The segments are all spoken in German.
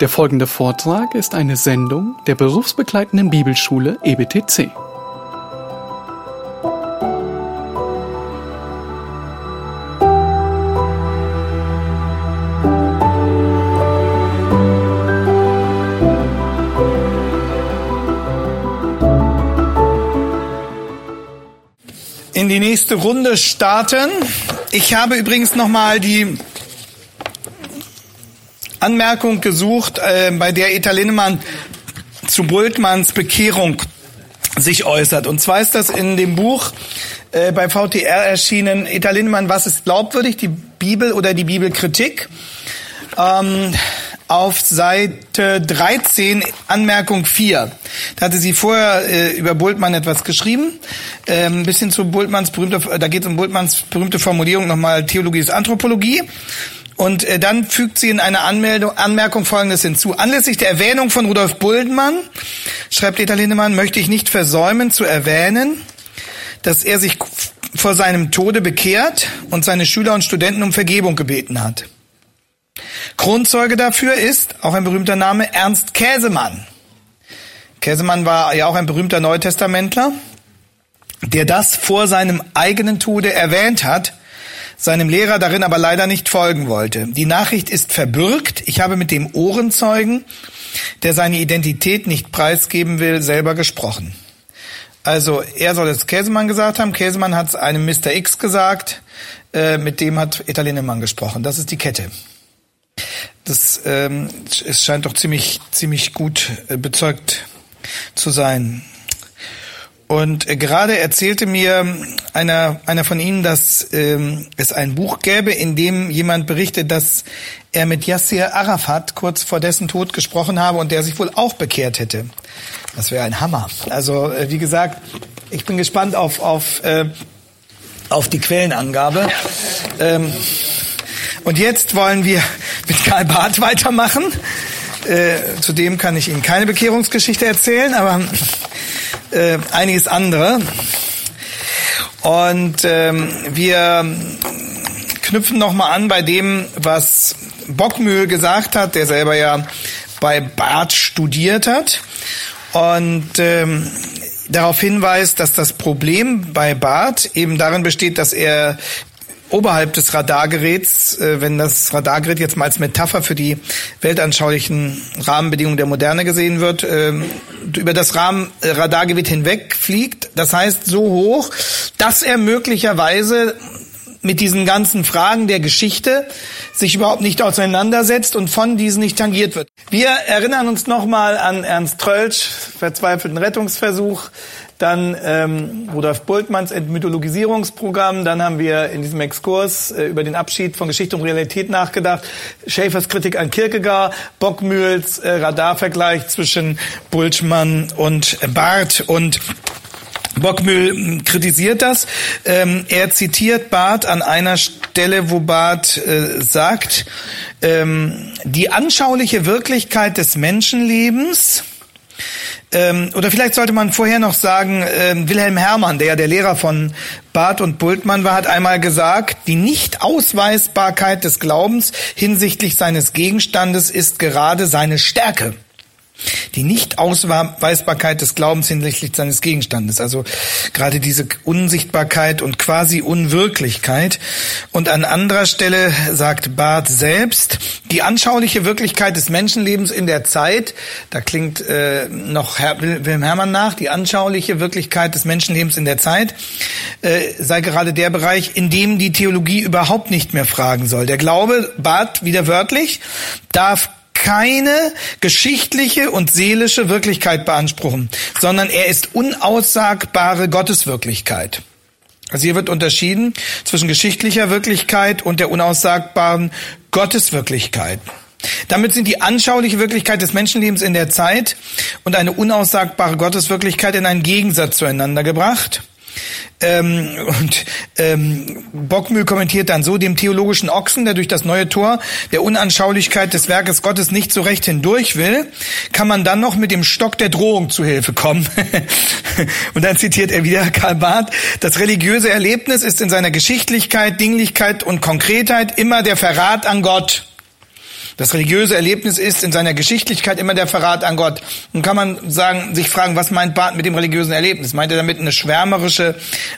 Der folgende Vortrag ist eine Sendung der berufsbegleitenden Bibelschule EBTC. in die nächste Runde starten. Ich habe übrigens nochmal die Anmerkung gesucht, äh, bei der Eta Linnemann zu Bultmanns Bekehrung sich äußert. Und zwar ist das in dem Buch äh, bei VTR erschienen, Eta Linnemann, was ist glaubwürdig, die Bibel oder die Bibelkritik? Ähm, auf Seite 13, Anmerkung 4. Da hatte sie vorher äh, über Bultmann etwas geschrieben. Ähm, ein bisschen zu Bultmanns berühmte, da geht es um Bultmanns berühmte Formulierung nochmal Theologie ist Anthropologie. Und äh, dann fügt sie in einer Anmeldung, Anmerkung Folgendes hinzu. Anlässlich der Erwähnung von Rudolf Bultmann, schreibt Peter Lindemann, möchte ich nicht versäumen zu erwähnen, dass er sich vor seinem Tode bekehrt und seine Schüler und Studenten um Vergebung gebeten hat. Kronzeuge dafür ist, auch ein berühmter Name, Ernst Käsemann. Käsemann war ja auch ein berühmter Neutestamentler, der das vor seinem eigenen Tode erwähnt hat, seinem Lehrer darin aber leider nicht folgen wollte. Die Nachricht ist verbürgt. Ich habe mit dem Ohrenzeugen, der seine Identität nicht preisgeben will, selber gesprochen. Also er soll es Käsemann gesagt haben. Käsemann hat es einem Mr. X gesagt. Äh, mit dem hat Italienemann gesprochen. Das ist die Kette. Das ähm, es scheint doch ziemlich ziemlich gut äh, bezeugt zu sein. Und äh, gerade erzählte mir einer, einer von Ihnen, dass ähm, es ein Buch gäbe, in dem jemand berichtet, dass er mit Yassir Arafat kurz vor dessen Tod gesprochen habe und der sich wohl auch bekehrt hätte. Das wäre ein Hammer. Also äh, wie gesagt, ich bin gespannt auf, auf, äh, auf die Quellenangabe. Ähm, und jetzt wollen wir mit Karl Barth weitermachen. Äh, zudem kann ich Ihnen keine Bekehrungsgeschichte erzählen, aber äh, einiges andere. Und ähm, wir knüpfen nochmal an bei dem, was Bockmühl gesagt hat, der selber ja bei Barth studiert hat. Und ähm, darauf hinweist, dass das Problem bei Barth eben darin besteht, dass er oberhalb des Radargeräts, äh, wenn das Radargerät jetzt mal als Metapher für die weltanschaulichen Rahmenbedingungen der Moderne gesehen wird, äh, über das Rahmen, äh, Radargerät hinwegfliegt. Das heißt so hoch, dass er möglicherweise mit diesen ganzen Fragen der Geschichte sich überhaupt nicht auseinandersetzt und von diesen nicht tangiert wird. Wir erinnern uns nochmal an Ernst Trölsch, verzweifelten Rettungsversuch, dann ähm, Rudolf Bultmanns Entmythologisierungsprogramm, dann haben wir in diesem Exkurs äh, über den Abschied von Geschichte und Realität nachgedacht, Schäfers Kritik an Kierkegaard, Bockmühls äh, Radarvergleich zwischen Bultmann und Barth. Und Bockmühl hm, kritisiert das. Ähm, er zitiert Barth an einer Stelle, wo Barth äh, sagt, ähm, die anschauliche Wirklichkeit des Menschenlebens ähm, oder vielleicht sollte man vorher noch sagen, ähm, Wilhelm Herrmann, der ja der Lehrer von Barth und Bultmann war, hat einmal gesagt, die Nichtausweisbarkeit des Glaubens hinsichtlich seines Gegenstandes ist gerade seine Stärke die Nicht-Ausweisbarkeit des Glaubens hinsichtlich seines Gegenstandes, also gerade diese Unsichtbarkeit und quasi Unwirklichkeit. Und an anderer Stelle sagt Barth selbst, die anschauliche Wirklichkeit des Menschenlebens in der Zeit, da klingt äh, noch Herr, Wilhelm Herrmann nach, die anschauliche Wirklichkeit des Menschenlebens in der Zeit äh, sei gerade der Bereich, in dem die Theologie überhaupt nicht mehr fragen soll. Der Glaube, Barth wieder wörtlich, darf keine geschichtliche und seelische Wirklichkeit beanspruchen, sondern er ist unaussagbare Gotteswirklichkeit. Also hier wird unterschieden zwischen geschichtlicher Wirklichkeit und der unaussagbaren Gotteswirklichkeit. Damit sind die anschauliche Wirklichkeit des Menschenlebens in der Zeit und eine unaussagbare Gotteswirklichkeit in einen Gegensatz zueinander gebracht. Ähm, und ähm, Bockmühl kommentiert dann so, dem theologischen Ochsen, der durch das neue Tor der Unanschaulichkeit des Werkes Gottes nicht so recht hindurch will, kann man dann noch mit dem Stock der Drohung zu Hilfe kommen. und dann zitiert er wieder Karl Barth, das religiöse Erlebnis ist in seiner Geschichtlichkeit, Dinglichkeit und Konkretheit immer der Verrat an Gott. Das religiöse Erlebnis ist in seiner Geschichtlichkeit immer der Verrat an Gott. Nun kann man sagen, sich fragen, was meint Barth mit dem religiösen Erlebnis? Meint er damit eine schwärmerische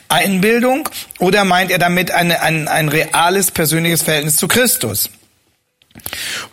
Einbildung oder meint er damit eine, ein, ein reales persönliches Verhältnis zu Christus?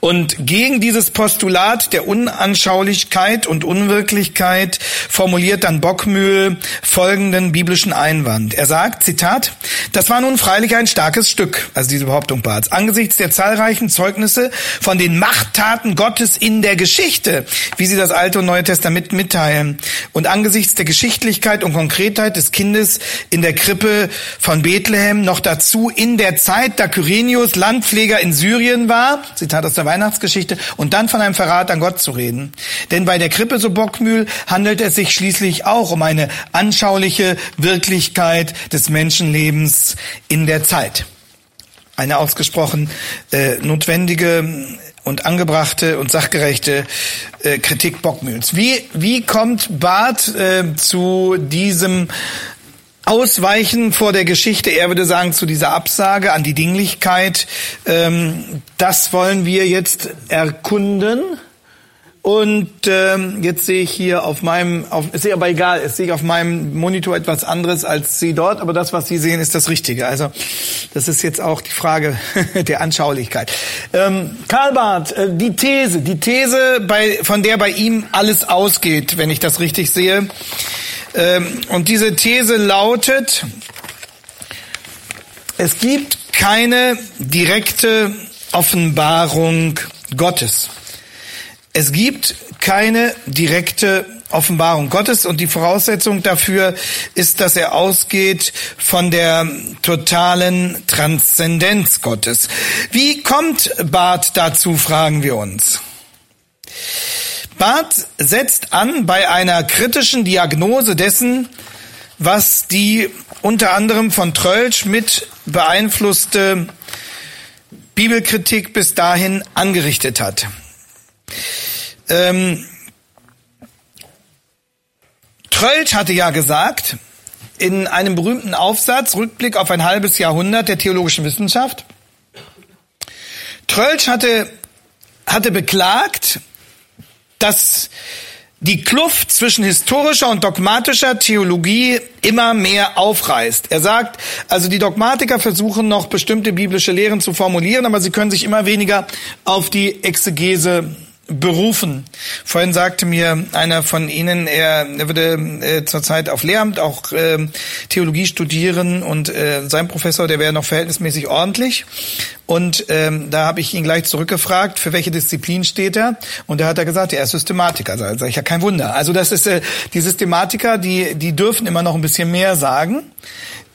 Und gegen dieses Postulat der Unanschaulichkeit und Unwirklichkeit formuliert dann Bockmühl folgenden biblischen Einwand. Er sagt, Zitat, das war nun freilich ein starkes Stück, also diese Behauptung Barths, angesichts der zahlreichen Zeugnisse von den Machttaten Gottes in der Geschichte, wie sie das Alte und Neue Testament mitteilen, und angesichts der Geschichtlichkeit und Konkretheit des Kindes in der Krippe von Bethlehem, noch dazu in der Zeit, da Kyrenius Landpfleger in Syrien war, Zitat aus der Weihnachtsgeschichte, und dann von einem Verrat an Gott zu reden. Denn bei der Krippe, so Bockmühl, handelt es sich schließlich auch um eine anschauliche Wirklichkeit des Menschenlebens in der Zeit. Eine ausgesprochen äh, notwendige und angebrachte und sachgerechte äh, Kritik Bockmühls. Wie, wie kommt Barth äh, zu diesem Ausweichen vor der Geschichte, er würde sagen, zu dieser Absage an die Dinglichkeit, ähm, das wollen wir jetzt erkunden. Und ähm, jetzt sehe ich hier auf meinem, auf, ist aber egal, es sehe ich auf meinem Monitor etwas anderes als Sie dort, aber das, was Sie sehen, ist das Richtige. Also das ist jetzt auch die Frage der Anschaulichkeit. Ähm, Karl Barth, äh, die These, die These, bei, von der bei ihm alles ausgeht, wenn ich das richtig sehe, und diese These lautet, es gibt keine direkte Offenbarung Gottes. Es gibt keine direkte Offenbarung Gottes und die Voraussetzung dafür ist, dass er ausgeht von der totalen Transzendenz Gottes. Wie kommt Barth dazu, fragen wir uns. Barth setzt an bei einer kritischen Diagnose dessen, was die unter anderem von Trölsch mit beeinflusste Bibelkritik bis dahin angerichtet hat. Ähm, Trölsch hatte ja gesagt, in einem berühmten Aufsatz, Rückblick auf ein halbes Jahrhundert der theologischen Wissenschaft, Trölsch hatte, hatte beklagt, dass die Kluft zwischen historischer und dogmatischer Theologie immer mehr aufreißt. Er sagt, also die Dogmatiker versuchen noch bestimmte biblische Lehren zu formulieren, aber sie können sich immer weniger auf die Exegese berufen. Vorhin sagte mir einer von Ihnen, er, würde äh, zurzeit auf Lehramt auch äh, Theologie studieren und äh, sein Professor, der wäre noch verhältnismäßig ordentlich. Und ähm, da habe ich ihn gleich zurückgefragt, für welche Disziplin steht er? Und da hat er gesagt, er ist Systematiker. Also sage ich ja kein Wunder. Also das ist äh, die Systematiker, die die dürfen immer noch ein bisschen mehr sagen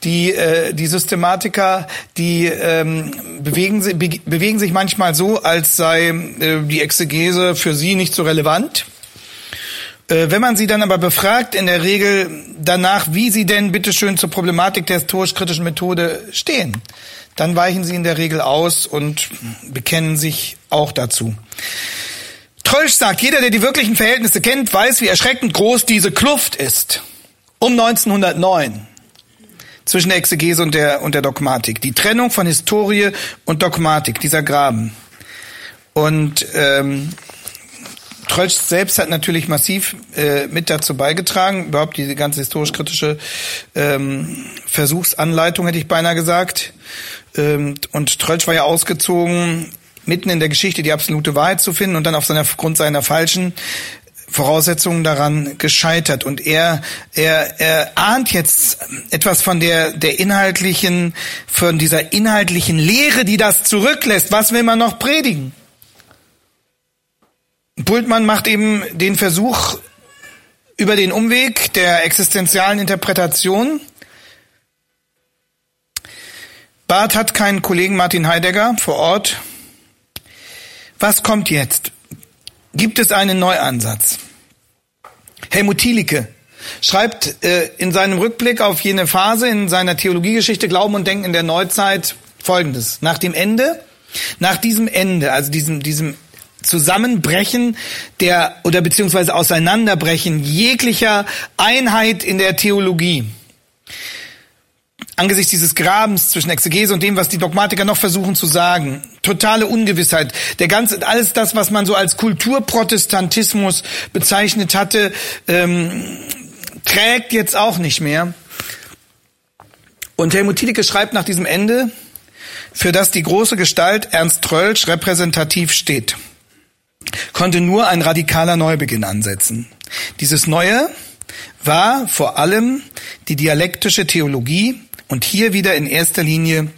die äh, die Systematiker, die ähm, bewegen, be bewegen sich manchmal so, als sei äh, die Exegese für sie nicht so relevant. Äh, wenn man sie dann aber befragt, in der Regel danach, wie sie denn bitteschön zur Problematik der historisch-kritischen Methode stehen, dann weichen sie in der Regel aus und bekennen sich auch dazu. Trölsch sagt, jeder, der die wirklichen Verhältnisse kennt, weiß, wie erschreckend groß diese Kluft ist. Um 1909 zwischen Exegese und der, und der Dogmatik. Die Trennung von Historie und Dogmatik, dieser Graben. Und ähm, Trölsch selbst hat natürlich massiv äh, mit dazu beigetragen, überhaupt diese ganze historisch-kritische ähm, Versuchsanleitung, hätte ich beinahe gesagt. Ähm, und Trölsch war ja ausgezogen, mitten in der Geschichte die absolute Wahrheit zu finden und dann auf seiner, Grund seiner falschen Voraussetzungen daran gescheitert und er er er ahnt jetzt etwas von der der inhaltlichen von dieser inhaltlichen Lehre, die das zurücklässt. Was will man noch predigen? Bultmann macht eben den Versuch über den Umweg der existenzialen Interpretation. Barth hat keinen Kollegen Martin Heidegger vor Ort. Was kommt jetzt? Gibt es einen Neuansatz. Helmut Thielicke schreibt äh, in seinem Rückblick auf jene Phase in seiner Theologiegeschichte Glauben und Denken in der Neuzeit Folgendes. Nach dem Ende, nach diesem Ende, also diesem, diesem Zusammenbrechen der oder beziehungsweise Auseinanderbrechen jeglicher Einheit in der Theologie, angesichts dieses Grabens zwischen Exegese und dem, was die Dogmatiker noch versuchen zu sagen. Totale Ungewissheit. Der ganze, alles das, was man so als Kulturprotestantismus bezeichnet hatte, ähm, trägt jetzt auch nicht mehr. Und Helmut Tiedeke schreibt nach diesem Ende, für das die große Gestalt Ernst Trölsch repräsentativ steht, konnte nur ein radikaler Neubeginn ansetzen. Dieses Neue war vor allem die dialektische Theologie und hier wieder in erster Linie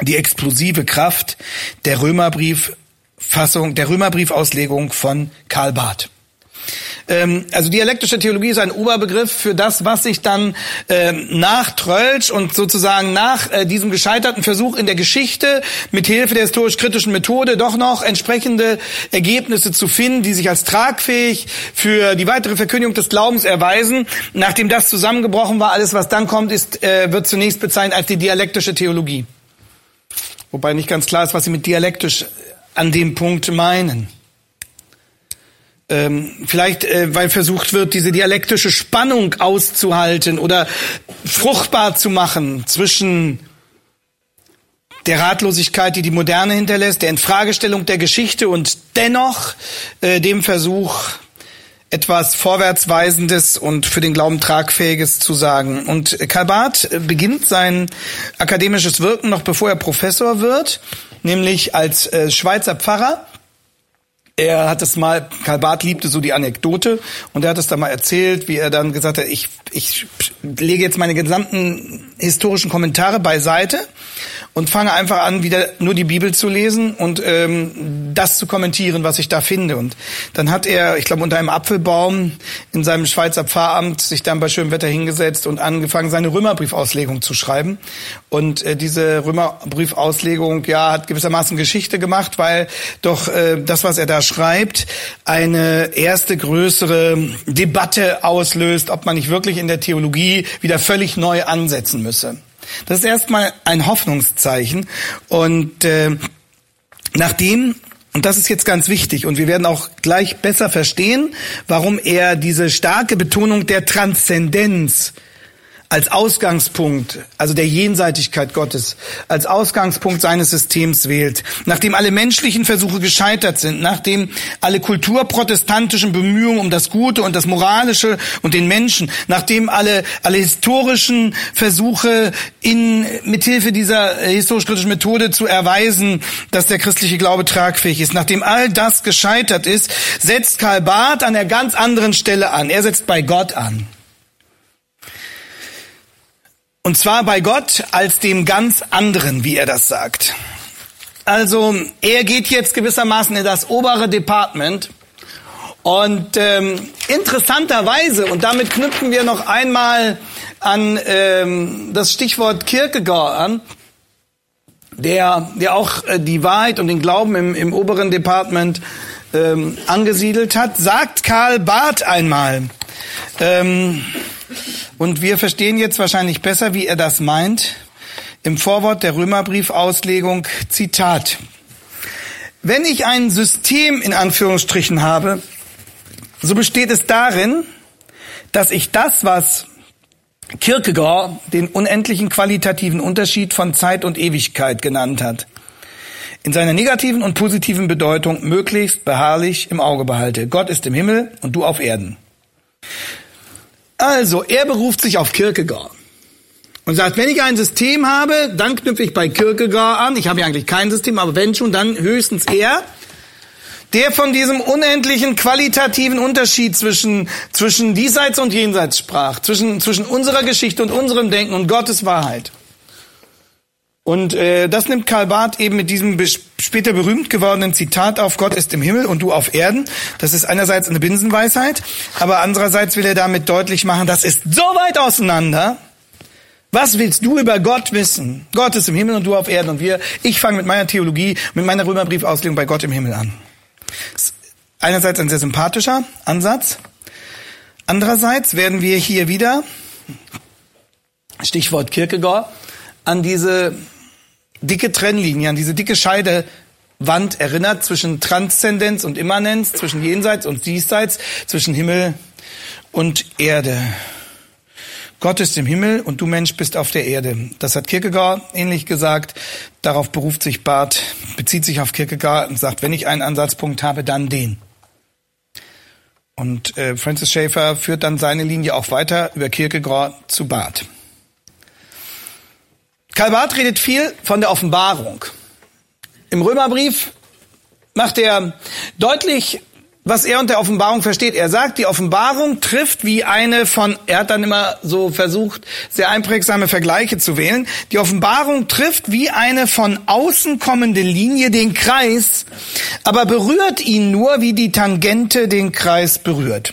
die explosive Kraft der Römerbrieffassung, der Römerbriefauslegung von Karl Barth. Ähm, also dialektische Theologie ist ein Oberbegriff für das, was sich dann ähm, nach Trölsch und sozusagen nach äh, diesem gescheiterten Versuch in der Geschichte mit Hilfe der historisch-kritischen Methode doch noch entsprechende Ergebnisse zu finden, die sich als tragfähig für die weitere Verkündigung des Glaubens erweisen. Nachdem das zusammengebrochen war, alles, was dann kommt, ist, äh, wird zunächst bezeichnet als die dialektische Theologie. Wobei nicht ganz klar ist, was sie mit dialektisch an dem Punkt meinen. Ähm, vielleicht, äh, weil versucht wird, diese dialektische Spannung auszuhalten oder fruchtbar zu machen zwischen der Ratlosigkeit, die die Moderne hinterlässt, der Infragestellung der Geschichte und dennoch äh, dem Versuch, etwas Vorwärtsweisendes und für den Glauben tragfähiges zu sagen. Und Karl Barth beginnt sein akademisches Wirken noch bevor er Professor wird, nämlich als äh, Schweizer Pfarrer er hat es mal, Karl Barth liebte so die Anekdote und er hat es da mal erzählt, wie er dann gesagt hat, ich, ich lege jetzt meine gesamten historischen Kommentare beiseite und fange einfach an, wieder nur die Bibel zu lesen und ähm, das zu kommentieren, was ich da finde. Und dann hat er, ich glaube, unter einem Apfelbaum in seinem Schweizer Pfarramt sich dann bei schönem Wetter hingesetzt und angefangen, seine Römerbriefauslegung zu schreiben. Und äh, diese Römerbriefauslegung, ja, hat gewissermaßen Geschichte gemacht, weil doch äh, das, was er da schreibt, eine erste größere Debatte auslöst, ob man nicht wirklich in der Theologie wieder völlig neu ansetzen müsse. Das ist erstmal ein Hoffnungszeichen. Und äh, nachdem und das ist jetzt ganz wichtig und wir werden auch gleich besser verstehen, warum er diese starke Betonung der Transzendenz als Ausgangspunkt, also der Jenseitigkeit Gottes, als Ausgangspunkt seines Systems wählt, nachdem alle menschlichen Versuche gescheitert sind, nachdem alle kulturprotestantischen Bemühungen um das Gute und das Moralische und den Menschen, nachdem alle, alle historischen Versuche in, mithilfe dieser historisch-kritischen Methode zu erweisen, dass der christliche Glaube tragfähig ist, nachdem all das gescheitert ist, setzt Karl Barth an einer ganz anderen Stelle an. Er setzt bei Gott an. Und zwar bei Gott als dem ganz anderen, wie er das sagt. Also er geht jetzt gewissermaßen in das obere Department und ähm, interessanterweise, und damit knüpfen wir noch einmal an ähm, das Stichwort Kierkegaard an, der, der auch äh, die Wahrheit und den Glauben im, im oberen Department ähm, angesiedelt hat, sagt Karl Barth einmal, ähm, und wir verstehen jetzt wahrscheinlich besser, wie er das meint. Im Vorwort der Römerbriefauslegung Zitat. Wenn ich ein System in Anführungsstrichen habe, so besteht es darin, dass ich das, was Kierkegaard den unendlichen qualitativen Unterschied von Zeit und Ewigkeit genannt hat, in seiner negativen und positiven Bedeutung möglichst beharrlich im Auge behalte. Gott ist im Himmel und du auf Erden. Also, er beruft sich auf Kierkegaard und sagt, wenn ich ein System habe, dann knüpfe ich bei Kierkegaard an. Ich habe ja eigentlich kein System, aber wenn schon, dann höchstens er, der von diesem unendlichen qualitativen Unterschied zwischen, zwischen diesseits und jenseits sprach, zwischen, zwischen unserer Geschichte und unserem Denken und Gottes Wahrheit. Und äh, das nimmt Karl Barth eben mit diesem später berühmt gewordenen Zitat auf, Gott ist im Himmel und du auf Erden. Das ist einerseits eine Binsenweisheit, aber andererseits will er damit deutlich machen, das ist so weit auseinander. Was willst du über Gott wissen? Gott ist im Himmel und du auf Erden. Und wir, ich fange mit meiner Theologie, mit meiner Römerbriefauslegung bei Gott im Himmel an. Einerseits ein sehr sympathischer Ansatz. Andererseits werden wir hier wieder, Stichwort Kierkegaard, an diese dicke Trennlinie, an diese dicke Scheidewand erinnert zwischen Transzendenz und Immanenz, zwischen Jenseits und Diesseits, zwischen Himmel und Erde. Gott ist im Himmel und du Mensch bist auf der Erde. Das hat Kierkegaard ähnlich gesagt. Darauf beruft sich Barth, bezieht sich auf Kierkegaard und sagt, wenn ich einen Ansatzpunkt habe, dann den. Und äh, Francis Schaeffer führt dann seine Linie auch weiter über Kierkegaard zu Barth. Karl redet viel von der Offenbarung. Im Römerbrief macht er deutlich, was er unter Offenbarung versteht. Er sagt, die Offenbarung trifft wie eine von, er hat dann immer so versucht, sehr einprägsame Vergleiche zu wählen. Die Offenbarung trifft wie eine von außen kommende Linie den Kreis, aber berührt ihn nur, wie die Tangente den Kreis berührt.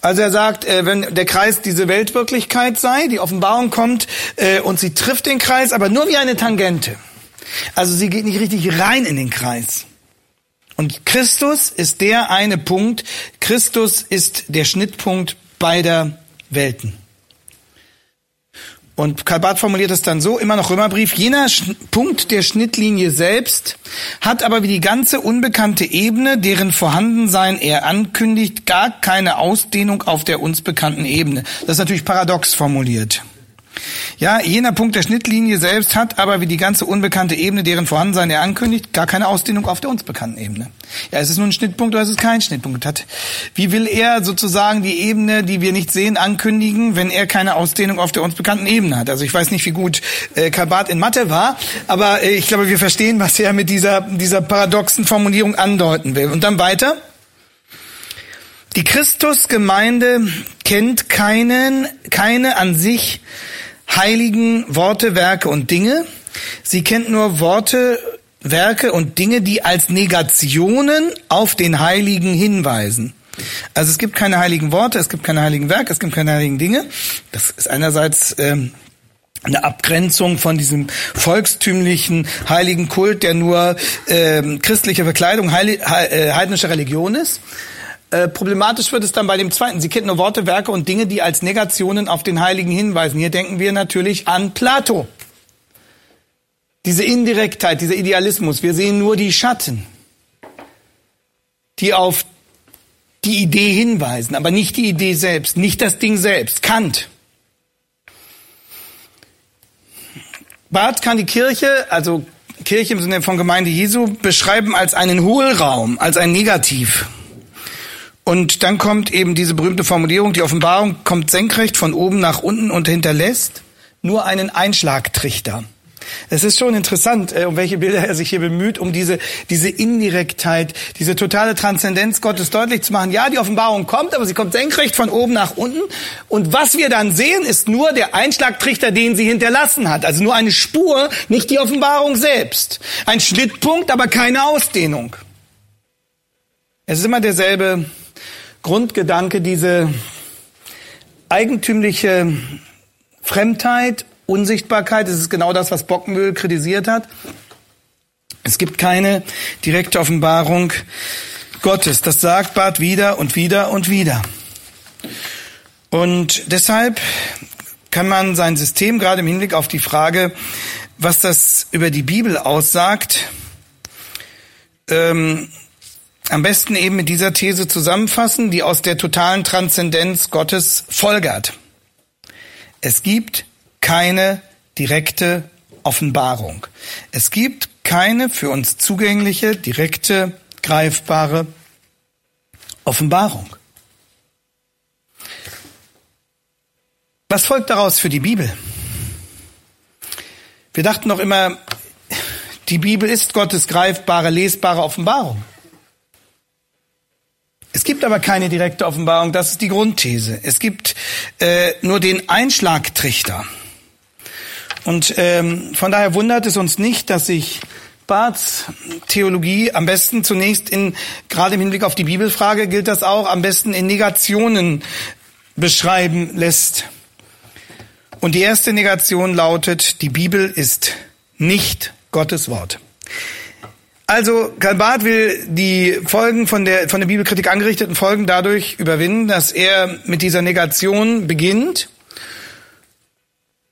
Also er sagt, äh, wenn der Kreis diese Weltwirklichkeit sei, die Offenbarung kommt äh, und sie trifft den Kreis, aber nur wie eine Tangente. Also sie geht nicht richtig rein in den Kreis. Und Christus ist der eine Punkt. Christus ist der Schnittpunkt beider Welten. Und Karl Barth formuliert es dann so, immer noch Römerbrief, jener Punkt der Schnittlinie selbst hat aber wie die ganze unbekannte Ebene, deren Vorhandensein er ankündigt, gar keine Ausdehnung auf der uns bekannten Ebene. Das ist natürlich paradox formuliert. Ja, jener Punkt der Schnittlinie selbst hat aber wie die ganze unbekannte Ebene, deren Vorhandensein er ankündigt, gar keine Ausdehnung auf der uns bekannten Ebene. Ja, ist es nun ein Schnittpunkt oder ist es kein Schnittpunkt? Hat, wie will er sozusagen die Ebene, die wir nicht sehen, ankündigen, wenn er keine Ausdehnung auf der uns bekannten Ebene hat? Also ich weiß nicht, wie gut äh, Karl Barth in Mathe war, aber äh, ich glaube, wir verstehen, was er mit dieser, dieser paradoxen Formulierung andeuten will. Und dann weiter. Die Christusgemeinde kennt keinen, keine an sich heiligen Worte, Werke und Dinge. Sie kennt nur Worte, Werke und Dinge, die als Negationen auf den Heiligen hinweisen. Also es gibt keine heiligen Worte, es gibt keine heiligen Werke, es gibt keine heiligen Dinge. Das ist einerseits ähm, eine Abgrenzung von diesem volkstümlichen heiligen Kult, der nur ähm, christliche Verkleidung heil, äh, heidnischer Religion ist. Äh, problematisch wird es dann bei dem zweiten. Sie kennt nur Worte, Werke und Dinge, die als Negationen auf den Heiligen hinweisen. Hier denken wir natürlich an Plato. Diese Indirektheit, dieser Idealismus. Wir sehen nur die Schatten, die auf die Idee hinweisen, aber nicht die Idee selbst, nicht das Ding selbst. Kant. Barth kann die Kirche, also Kirche im Sinne von Gemeinde Jesu, beschreiben als einen Hohlraum, als ein Negativ. Und dann kommt eben diese berühmte Formulierung, die Offenbarung kommt senkrecht von oben nach unten und hinterlässt nur einen Einschlagtrichter. Es ist schon interessant, äh, um welche Bilder er sich hier bemüht, um diese, diese Indirektheit, diese totale Transzendenz Gottes deutlich zu machen. Ja, die Offenbarung kommt, aber sie kommt senkrecht von oben nach unten. Und was wir dann sehen, ist nur der Einschlagtrichter, den sie hinterlassen hat. Also nur eine Spur, nicht die Offenbarung selbst. Ein Schnittpunkt, aber keine Ausdehnung. Es ist immer derselbe Grundgedanke, diese eigentümliche Fremdheit, Unsichtbarkeit, das ist genau das, was Bockmühl kritisiert hat. Es gibt keine direkte Offenbarung Gottes. Das sagt Barth wieder und wieder und wieder. Und deshalb kann man sein System gerade im Hinblick auf die Frage, was das über die Bibel aussagt, ähm, am besten eben mit dieser These zusammenfassen, die aus der totalen Transzendenz Gottes folgert. Es gibt keine direkte Offenbarung. Es gibt keine für uns zugängliche, direkte, greifbare Offenbarung. Was folgt daraus für die Bibel? Wir dachten noch immer, die Bibel ist Gottes greifbare, lesbare Offenbarung. Es gibt aber keine direkte Offenbarung, das ist die Grundthese. Es gibt äh, nur den Einschlagtrichter. Und ähm, von daher wundert es uns nicht, dass sich Barths Theologie am besten zunächst in, gerade im Hinblick auf die Bibelfrage gilt das auch, am besten in Negationen beschreiben lässt. Und die erste Negation lautet, die Bibel ist nicht Gottes Wort. Also Karl Barth will die Folgen von der von der Bibelkritik angerichteten Folgen dadurch überwinden, dass er mit dieser Negation beginnt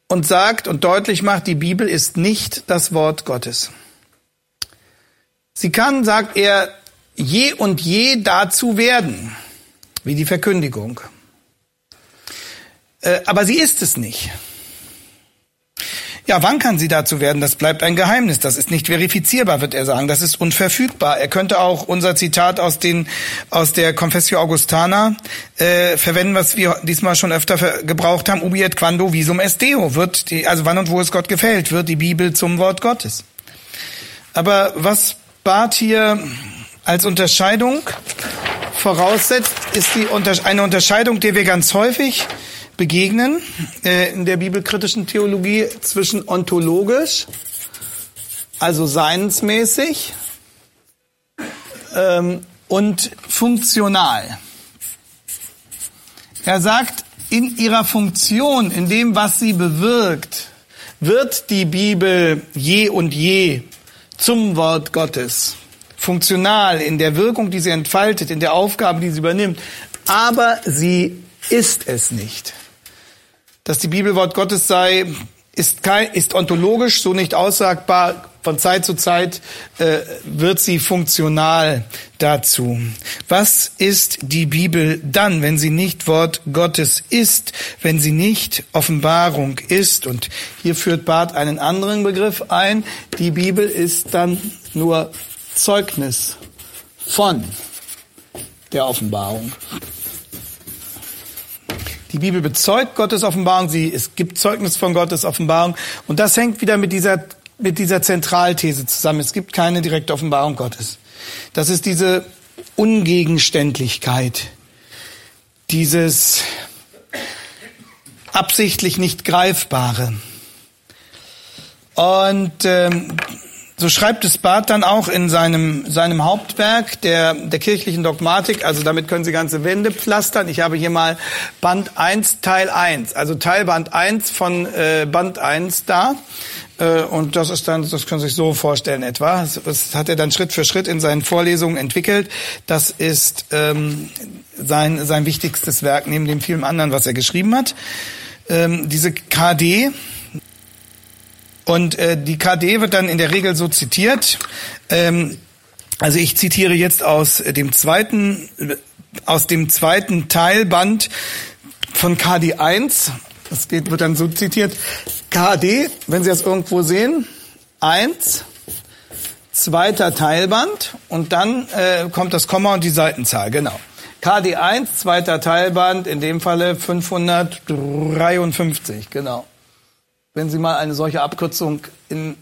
und sagt und deutlich macht, die Bibel ist nicht das Wort Gottes. Sie kann, sagt er, je und je dazu werden, wie die Verkündigung. Äh, aber sie ist es nicht. Ja, wann kann sie dazu werden? Das bleibt ein Geheimnis. Das ist nicht verifizierbar, wird er sagen. Das ist unverfügbar. Er könnte auch unser Zitat aus den aus der Confessio Augustana äh, verwenden, was wir diesmal schon öfter gebraucht haben. Ubi et quando visum est Deo. Wird die, also wann und wo es Gott gefällt, wird die Bibel zum Wort Gottes. Aber was Barth hier als Unterscheidung voraussetzt, ist die eine Unterscheidung, die wir ganz häufig begegnen äh, in der bibelkritischen Theologie zwischen ontologisch, also seinsmäßig, ähm, und funktional. Er sagt, in ihrer Funktion, in dem, was sie bewirkt, wird die Bibel je und je zum Wort Gottes. Funktional in der Wirkung, die sie entfaltet, in der Aufgabe, die sie übernimmt. Aber sie ist es nicht dass die Bibel Wort Gottes sei, ist, kein, ist ontologisch so nicht aussagbar. Von Zeit zu Zeit äh, wird sie funktional dazu. Was ist die Bibel dann, wenn sie nicht Wort Gottes ist, wenn sie nicht Offenbarung ist? Und hier führt Barth einen anderen Begriff ein. Die Bibel ist dann nur Zeugnis von der Offenbarung. Die Bibel bezeugt Gottes Offenbarung, sie, es gibt Zeugnis von Gottes Offenbarung. Und das hängt wieder mit dieser, mit dieser Zentralthese zusammen. Es gibt keine direkte Offenbarung Gottes. Das ist diese Ungegenständlichkeit, dieses absichtlich nicht Greifbare. Und ähm, so schreibt es Barth dann auch in seinem, seinem Hauptwerk der, der kirchlichen Dogmatik. Also damit können Sie ganze Wände pflastern. Ich habe hier mal Band 1, Teil 1. Also Teilband 1 von äh, Band 1 da. Äh, und das ist dann, das können Sie sich so vorstellen etwa. Das hat er dann Schritt für Schritt in seinen Vorlesungen entwickelt. Das ist ähm, sein, sein wichtigstes Werk neben dem vielen anderen, was er geschrieben hat. Ähm, diese KD, und äh, die KD wird dann in der Regel so zitiert. Ähm, also ich zitiere jetzt aus dem zweiten, aus dem zweiten Teilband von KD 1. Das geht, wird dann so zitiert. KD, wenn Sie das irgendwo sehen, 1, zweiter Teilband und dann äh, kommt das Komma und die Seitenzahl, genau. KD 1, zweiter Teilband, in dem Falle 553, genau wenn Sie mal eine solche Abkürzung in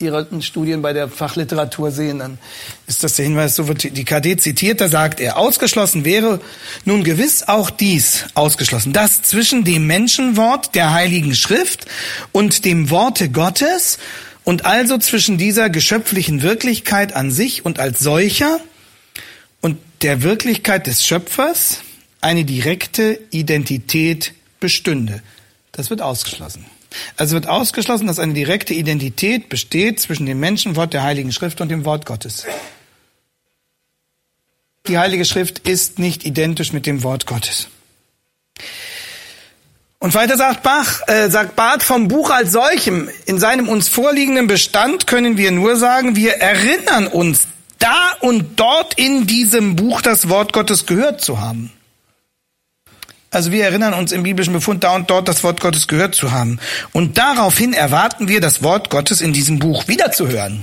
Ihren Studien bei der Fachliteratur sehen, dann ist das der Hinweis, so wird die KD zitiert, da sagt er, ausgeschlossen wäre nun gewiss auch dies ausgeschlossen, dass zwischen dem Menschenwort der Heiligen Schrift und dem Worte Gottes und also zwischen dieser geschöpflichen Wirklichkeit an sich und als solcher und der Wirklichkeit des Schöpfers eine direkte Identität bestünde. Das wird ausgeschlossen. Also wird ausgeschlossen, dass eine direkte Identität besteht zwischen dem Menschenwort der Heiligen Schrift und dem Wort Gottes. Die Heilige Schrift ist nicht identisch mit dem Wort Gottes. Und weiter sagt Bach, äh, sagt Barth vom Buch als solchem, in seinem uns vorliegenden Bestand können wir nur sagen, wir erinnern uns, da und dort in diesem Buch das Wort Gottes gehört zu haben. Also wir erinnern uns im biblischen Befund da und dort das Wort Gottes gehört zu haben. Und daraufhin erwarten wir, das Wort Gottes in diesem Buch wiederzuhören.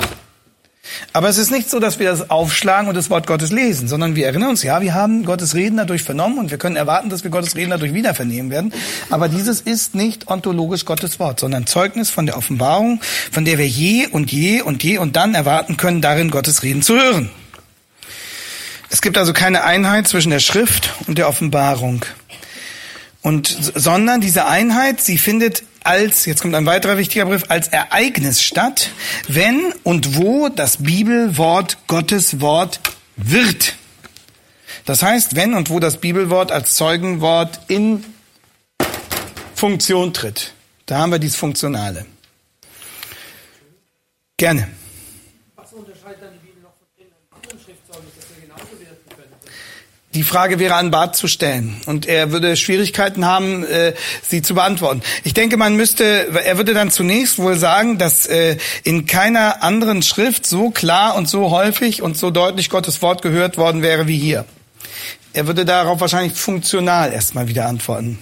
Aber es ist nicht so, dass wir das aufschlagen und das Wort Gottes lesen, sondern wir erinnern uns, ja, wir haben Gottes Reden dadurch vernommen und wir können erwarten, dass wir Gottes Reden dadurch wieder vernehmen werden. Aber dieses ist nicht ontologisch Gottes Wort, sondern Zeugnis von der Offenbarung, von der wir je und je und je und dann erwarten können, darin Gottes Reden zu hören. Es gibt also keine Einheit zwischen der Schrift und der Offenbarung. Und, sondern diese Einheit, sie findet als, jetzt kommt ein weiterer wichtiger Brief, als Ereignis statt, wenn und wo das Bibelwort Gottes Wort wird. Das heißt, wenn und wo das Bibelwort als Zeugenwort in Funktion tritt. Da haben wir dies Funktionale. Gerne. Die Frage wäre an Bart zu stellen und er würde Schwierigkeiten haben, äh, sie zu beantworten. Ich denke, man müsste, er würde dann zunächst wohl sagen, dass äh, in keiner anderen Schrift so klar und so häufig und so deutlich Gottes Wort gehört worden wäre wie hier. Er würde darauf wahrscheinlich funktional erstmal wieder antworten.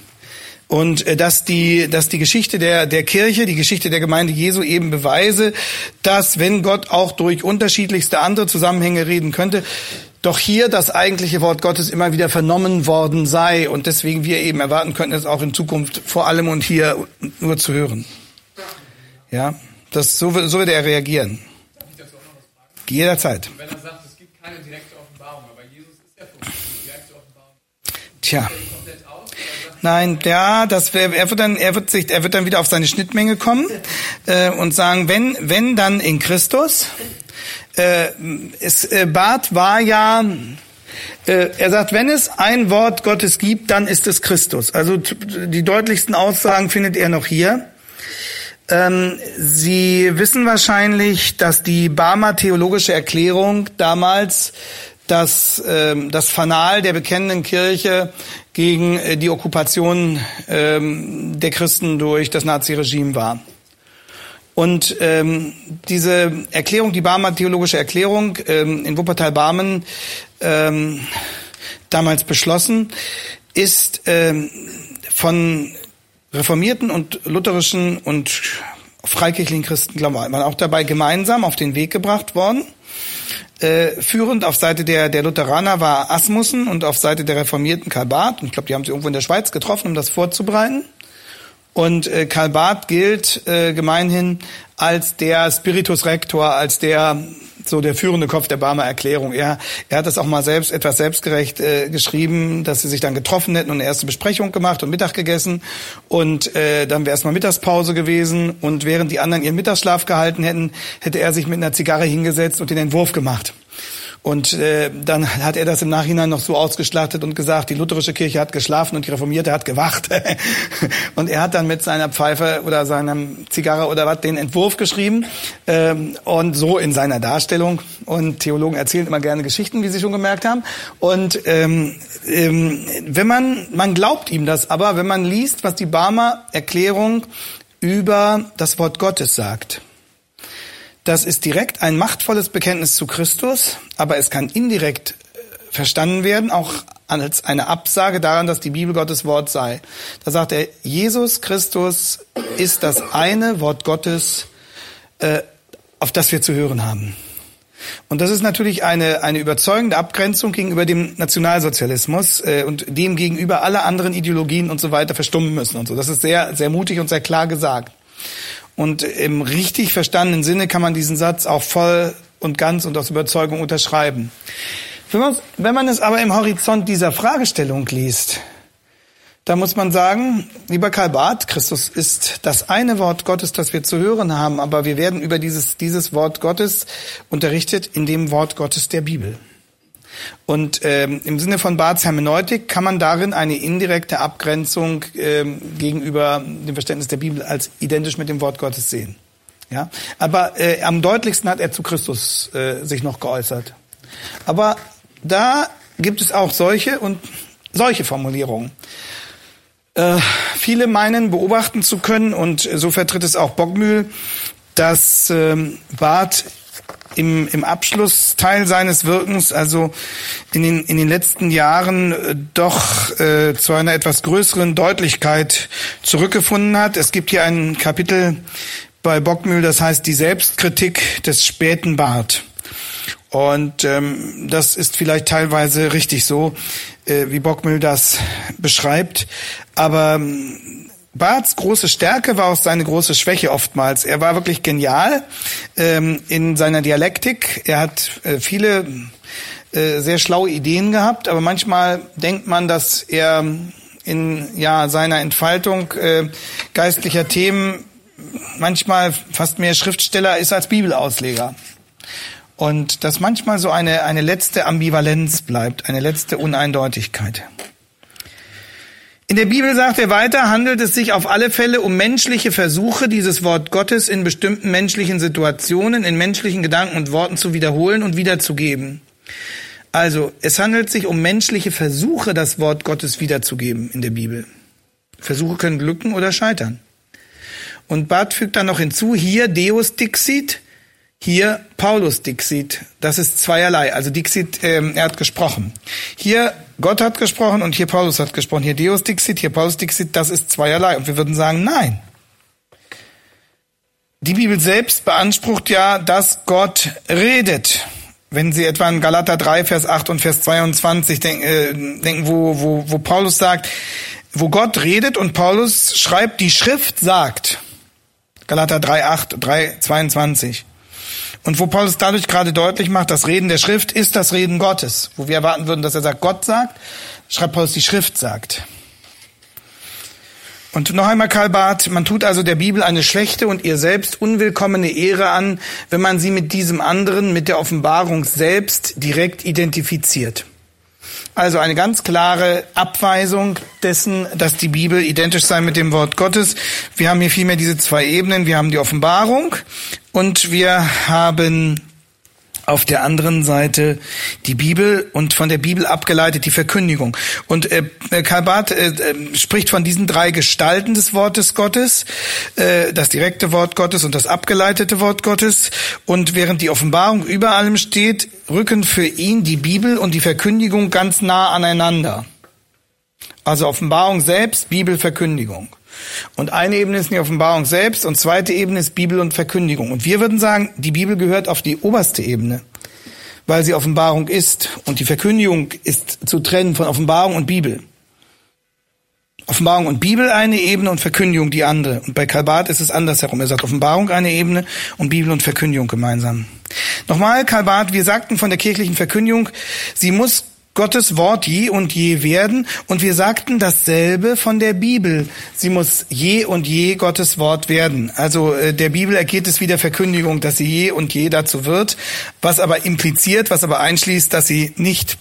Und äh, dass die, dass die Geschichte der, der Kirche, die Geschichte der Gemeinde Jesu eben beweise, dass wenn Gott auch durch unterschiedlichste andere Zusammenhänge reden könnte, doch hier das eigentliche Wort Gottes immer wieder vernommen worden sei und deswegen wir eben erwarten könnten, es auch in Zukunft vor allem und hier nur zu hören. Ja, das, so, so wird er reagieren. Jederzeit. Wenn er sagt, es gibt keine direkte Offenbarung, aber Jesus ist ja für uns die direkte Offenbarung. Tja. Nein, ja, das wär, er wird dann, er wird sich, er wird dann wieder auf seine Schnittmenge kommen äh, und sagen, wenn, wenn dann in Christus. Äh, es, äh, Barth war ja, äh, er sagt, wenn es ein Wort Gottes gibt, dann ist es Christus. Also die deutlichsten Aussagen findet er noch hier. Ähm, Sie wissen wahrscheinlich, dass die Barmer theologische Erklärung damals das, ähm, das Fanal der bekennenden Kirche gegen äh, die Okkupation ähm, der Christen durch das Naziregime war. Und ähm, diese Erklärung, die Barmer theologische Erklärung ähm, in Wuppertal-Barmen ähm, damals beschlossen, ist ähm, von reformierten und lutherischen und freikirchlichen Christen, glauben wir, waren auch dabei gemeinsam auf den Weg gebracht worden. Äh, führend auf Seite der, der Lutheraner war Asmussen und auf Seite der Reformierten Karl Barth. Und ich glaube, die haben sich irgendwo in der Schweiz getroffen, um das vorzubereiten. Und äh, Karl Barth gilt äh, gemeinhin als der Spiritus Rector, als der so der führende Kopf der Barmer Erklärung. Er, er hat das auch mal selbst etwas selbstgerecht äh, geschrieben, dass sie sich dann getroffen hätten und eine erste Besprechung gemacht und Mittag gegessen und äh, dann wäre erstmal Mittagspause gewesen und während die anderen ihren Mittagsschlaf gehalten hätten, hätte er sich mit einer Zigarre hingesetzt und den Entwurf gemacht. Und äh, dann hat er das im Nachhinein noch so ausgeschlachtet und gesagt, die lutherische Kirche hat geschlafen und die reformierte hat gewacht. und er hat dann mit seiner Pfeife oder seiner Zigarre oder was den Entwurf geschrieben ähm, und so in seiner Darstellung. Und Theologen erzählen immer gerne Geschichten, wie Sie schon gemerkt haben. Und ähm, ähm, wenn man, man glaubt ihm das, aber wenn man liest, was die Barmer Erklärung über das Wort Gottes sagt, das ist direkt ein machtvolles Bekenntnis zu Christus, aber es kann indirekt äh, verstanden werden, auch als eine Absage daran, dass die Bibel Gottes Wort sei. Da sagt er, Jesus Christus ist das eine Wort Gottes, äh, auf das wir zu hören haben. Und das ist natürlich eine, eine überzeugende Abgrenzung gegenüber dem Nationalsozialismus äh, und dem gegenüber alle anderen Ideologien und so weiter verstummen müssen und so. Das ist sehr, sehr mutig und sehr klar gesagt. Und im richtig verstandenen Sinne kann man diesen Satz auch voll und ganz und aus Überzeugung unterschreiben. Wenn man, es aber im Horizont dieser Fragestellung liest, da muss man sagen, lieber Karl Barth, Christus ist das eine Wort Gottes, das wir zu hören haben, aber wir werden über dieses, dieses Wort Gottes unterrichtet in dem Wort Gottes der Bibel. Und ähm, im Sinne von Barths Hermeneutik kann man darin eine indirekte Abgrenzung ähm, gegenüber dem Verständnis der Bibel als identisch mit dem Wort Gottes sehen. Ja, aber äh, am deutlichsten hat er zu Christus äh, sich noch geäußert. Aber da gibt es auch solche und solche Formulierungen. Äh, viele meinen beobachten zu können, und so vertritt es auch Bockmühl, dass ähm, Barth im, im Abschlussteil seines Wirkens, also in den, in den letzten Jahren, äh, doch äh, zu einer etwas größeren Deutlichkeit zurückgefunden hat. Es gibt hier ein Kapitel bei Bockmühl, das heißt die Selbstkritik des späten Bart. Und ähm, das ist vielleicht teilweise richtig so, äh, wie Bockmühl das beschreibt. Aber ähm, Barths große Stärke war auch seine große Schwäche oftmals. Er war wirklich genial ähm, in seiner Dialektik. Er hat äh, viele äh, sehr schlaue Ideen gehabt, aber manchmal denkt man, dass er in ja seiner Entfaltung äh, geistlicher Themen manchmal fast mehr Schriftsteller ist als Bibelausleger. Und dass manchmal so eine, eine letzte Ambivalenz bleibt, eine letzte Uneindeutigkeit. In der Bibel sagt er weiter, handelt es sich auf alle Fälle um menschliche Versuche, dieses Wort Gottes in bestimmten menschlichen Situationen, in menschlichen Gedanken und Worten zu wiederholen und wiederzugeben. Also, es handelt sich um menschliche Versuche, das Wort Gottes wiederzugeben in der Bibel. Versuche können glücken oder scheitern. Und Barth fügt dann noch hinzu, hier Deus Dixit, Hier Paulus Dixit, das ist zweierlei. Also Dixit, ähm, er hat gesprochen. Hier Gott hat gesprochen und hier Paulus hat gesprochen. Hier Deus Dixit, hier Paulus Dixit, das ist zweierlei. Und wir würden sagen, nein. Die Bibel selbst beansprucht ja, dass Gott redet. Wenn Sie etwa in Galater 3, Vers 8 und Vers 22 denken, äh, denken wo, wo, wo Paulus sagt, wo Gott redet und Paulus schreibt, die Schrift sagt. Galater 3, 8, 3, 22. Und wo Paulus dadurch gerade deutlich macht, das Reden der Schrift ist das Reden Gottes. Wo wir erwarten würden, dass er sagt, Gott sagt, schreibt Paulus, die Schrift sagt. Und noch einmal Karl Barth, man tut also der Bibel eine schlechte und ihr selbst unwillkommene Ehre an, wenn man sie mit diesem anderen, mit der Offenbarung selbst direkt identifiziert. Also eine ganz klare Abweisung dessen, dass die Bibel identisch sei mit dem Wort Gottes. Wir haben hier vielmehr diese zwei Ebenen. Wir haben die Offenbarung und wir haben auf der anderen Seite die Bibel und von der Bibel abgeleitet die Verkündigung. Und äh, Karl Barth äh, äh, spricht von diesen drei Gestalten des Wortes Gottes, äh, das direkte Wort Gottes und das abgeleitete Wort Gottes. Und während die Offenbarung über allem steht, rücken für ihn die Bibel und die Verkündigung ganz nah aneinander. Also Offenbarung selbst, Bibel, Verkündigung. Und eine Ebene ist die Offenbarung selbst und zweite Ebene ist Bibel und Verkündigung. Und wir würden sagen, die Bibel gehört auf die oberste Ebene, weil sie Offenbarung ist. Und die Verkündigung ist zu trennen von Offenbarung und Bibel. Offenbarung und Bibel eine Ebene und Verkündigung die andere. Und bei Karl Barth ist es andersherum. Er sagt Offenbarung eine Ebene und Bibel und Verkündigung gemeinsam. Nochmal, Karl Barth, wir sagten von der kirchlichen Verkündigung, sie muss Gottes Wort je und je werden. Und wir sagten dasselbe von der Bibel. Sie muss je und je Gottes Wort werden. Also äh, der Bibel ergeht es wie der Verkündigung, dass sie je und je dazu wird, was aber impliziert, was aber einschließt, dass sie nicht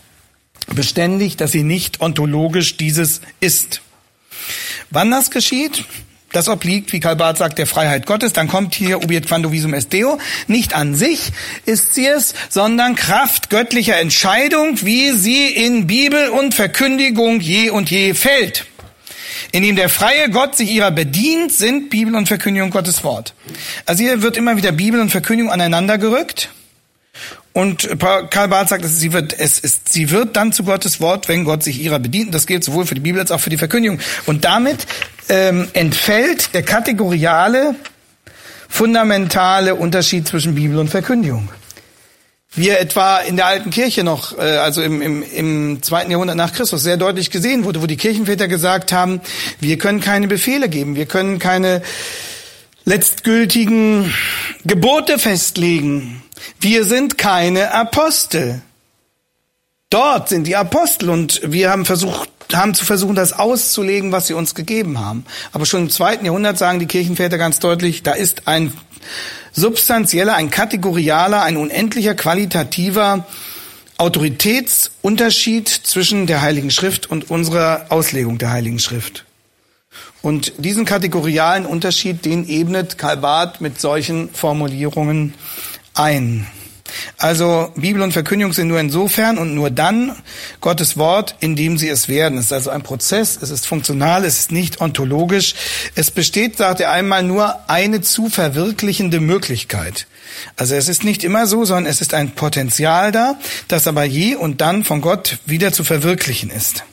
beständig, dass sie nicht ontologisch dieses ist. Wann das geschieht? Das obliegt, wie Karl Barth sagt, der Freiheit Gottes. Dann kommt hier ubiet quando visum est Deo. Nicht an sich ist sie es, sondern Kraft göttlicher Entscheidung, wie sie in Bibel und Verkündigung je und je fällt. Indem der freie Gott sich ihrer bedient, sind Bibel und Verkündigung Gottes Wort. Also hier wird immer wieder Bibel und Verkündigung aneinander gerückt. Und Karl Barth sagt, sie wird, es ist, sie wird dann zu Gottes Wort, wenn Gott sich ihrer bedient. Das gilt sowohl für die Bibel als auch für die Verkündigung. Und damit ähm, entfällt der kategoriale, fundamentale Unterschied zwischen Bibel und Verkündigung. Wir etwa in der alten Kirche noch, äh, also im, im, im zweiten Jahrhundert nach Christus, sehr deutlich gesehen wurde, wo die Kirchenväter gesagt haben, wir können keine Befehle geben, wir können keine letztgültigen Gebote festlegen. Wir sind keine Apostel. Dort sind die Apostel und wir haben versucht, haben zu versuchen, das auszulegen, was sie uns gegeben haben. Aber schon im zweiten Jahrhundert sagen die Kirchenväter ganz deutlich, da ist ein substanzieller, ein kategorialer, ein unendlicher qualitativer Autoritätsunterschied zwischen der Heiligen Schrift und unserer Auslegung der Heiligen Schrift. Und diesen kategorialen Unterschied, den ebnet Karl Barth mit solchen Formulierungen ein. Also Bibel und Verkündigung sind nur insofern und nur dann Gottes Wort, indem sie es werden. Es ist also ein Prozess, es ist funktional, es ist nicht ontologisch. Es besteht, sagt er einmal, nur eine zu verwirklichende Möglichkeit. Also es ist nicht immer so, sondern es ist ein Potenzial da, das aber je und dann von Gott wieder zu verwirklichen ist.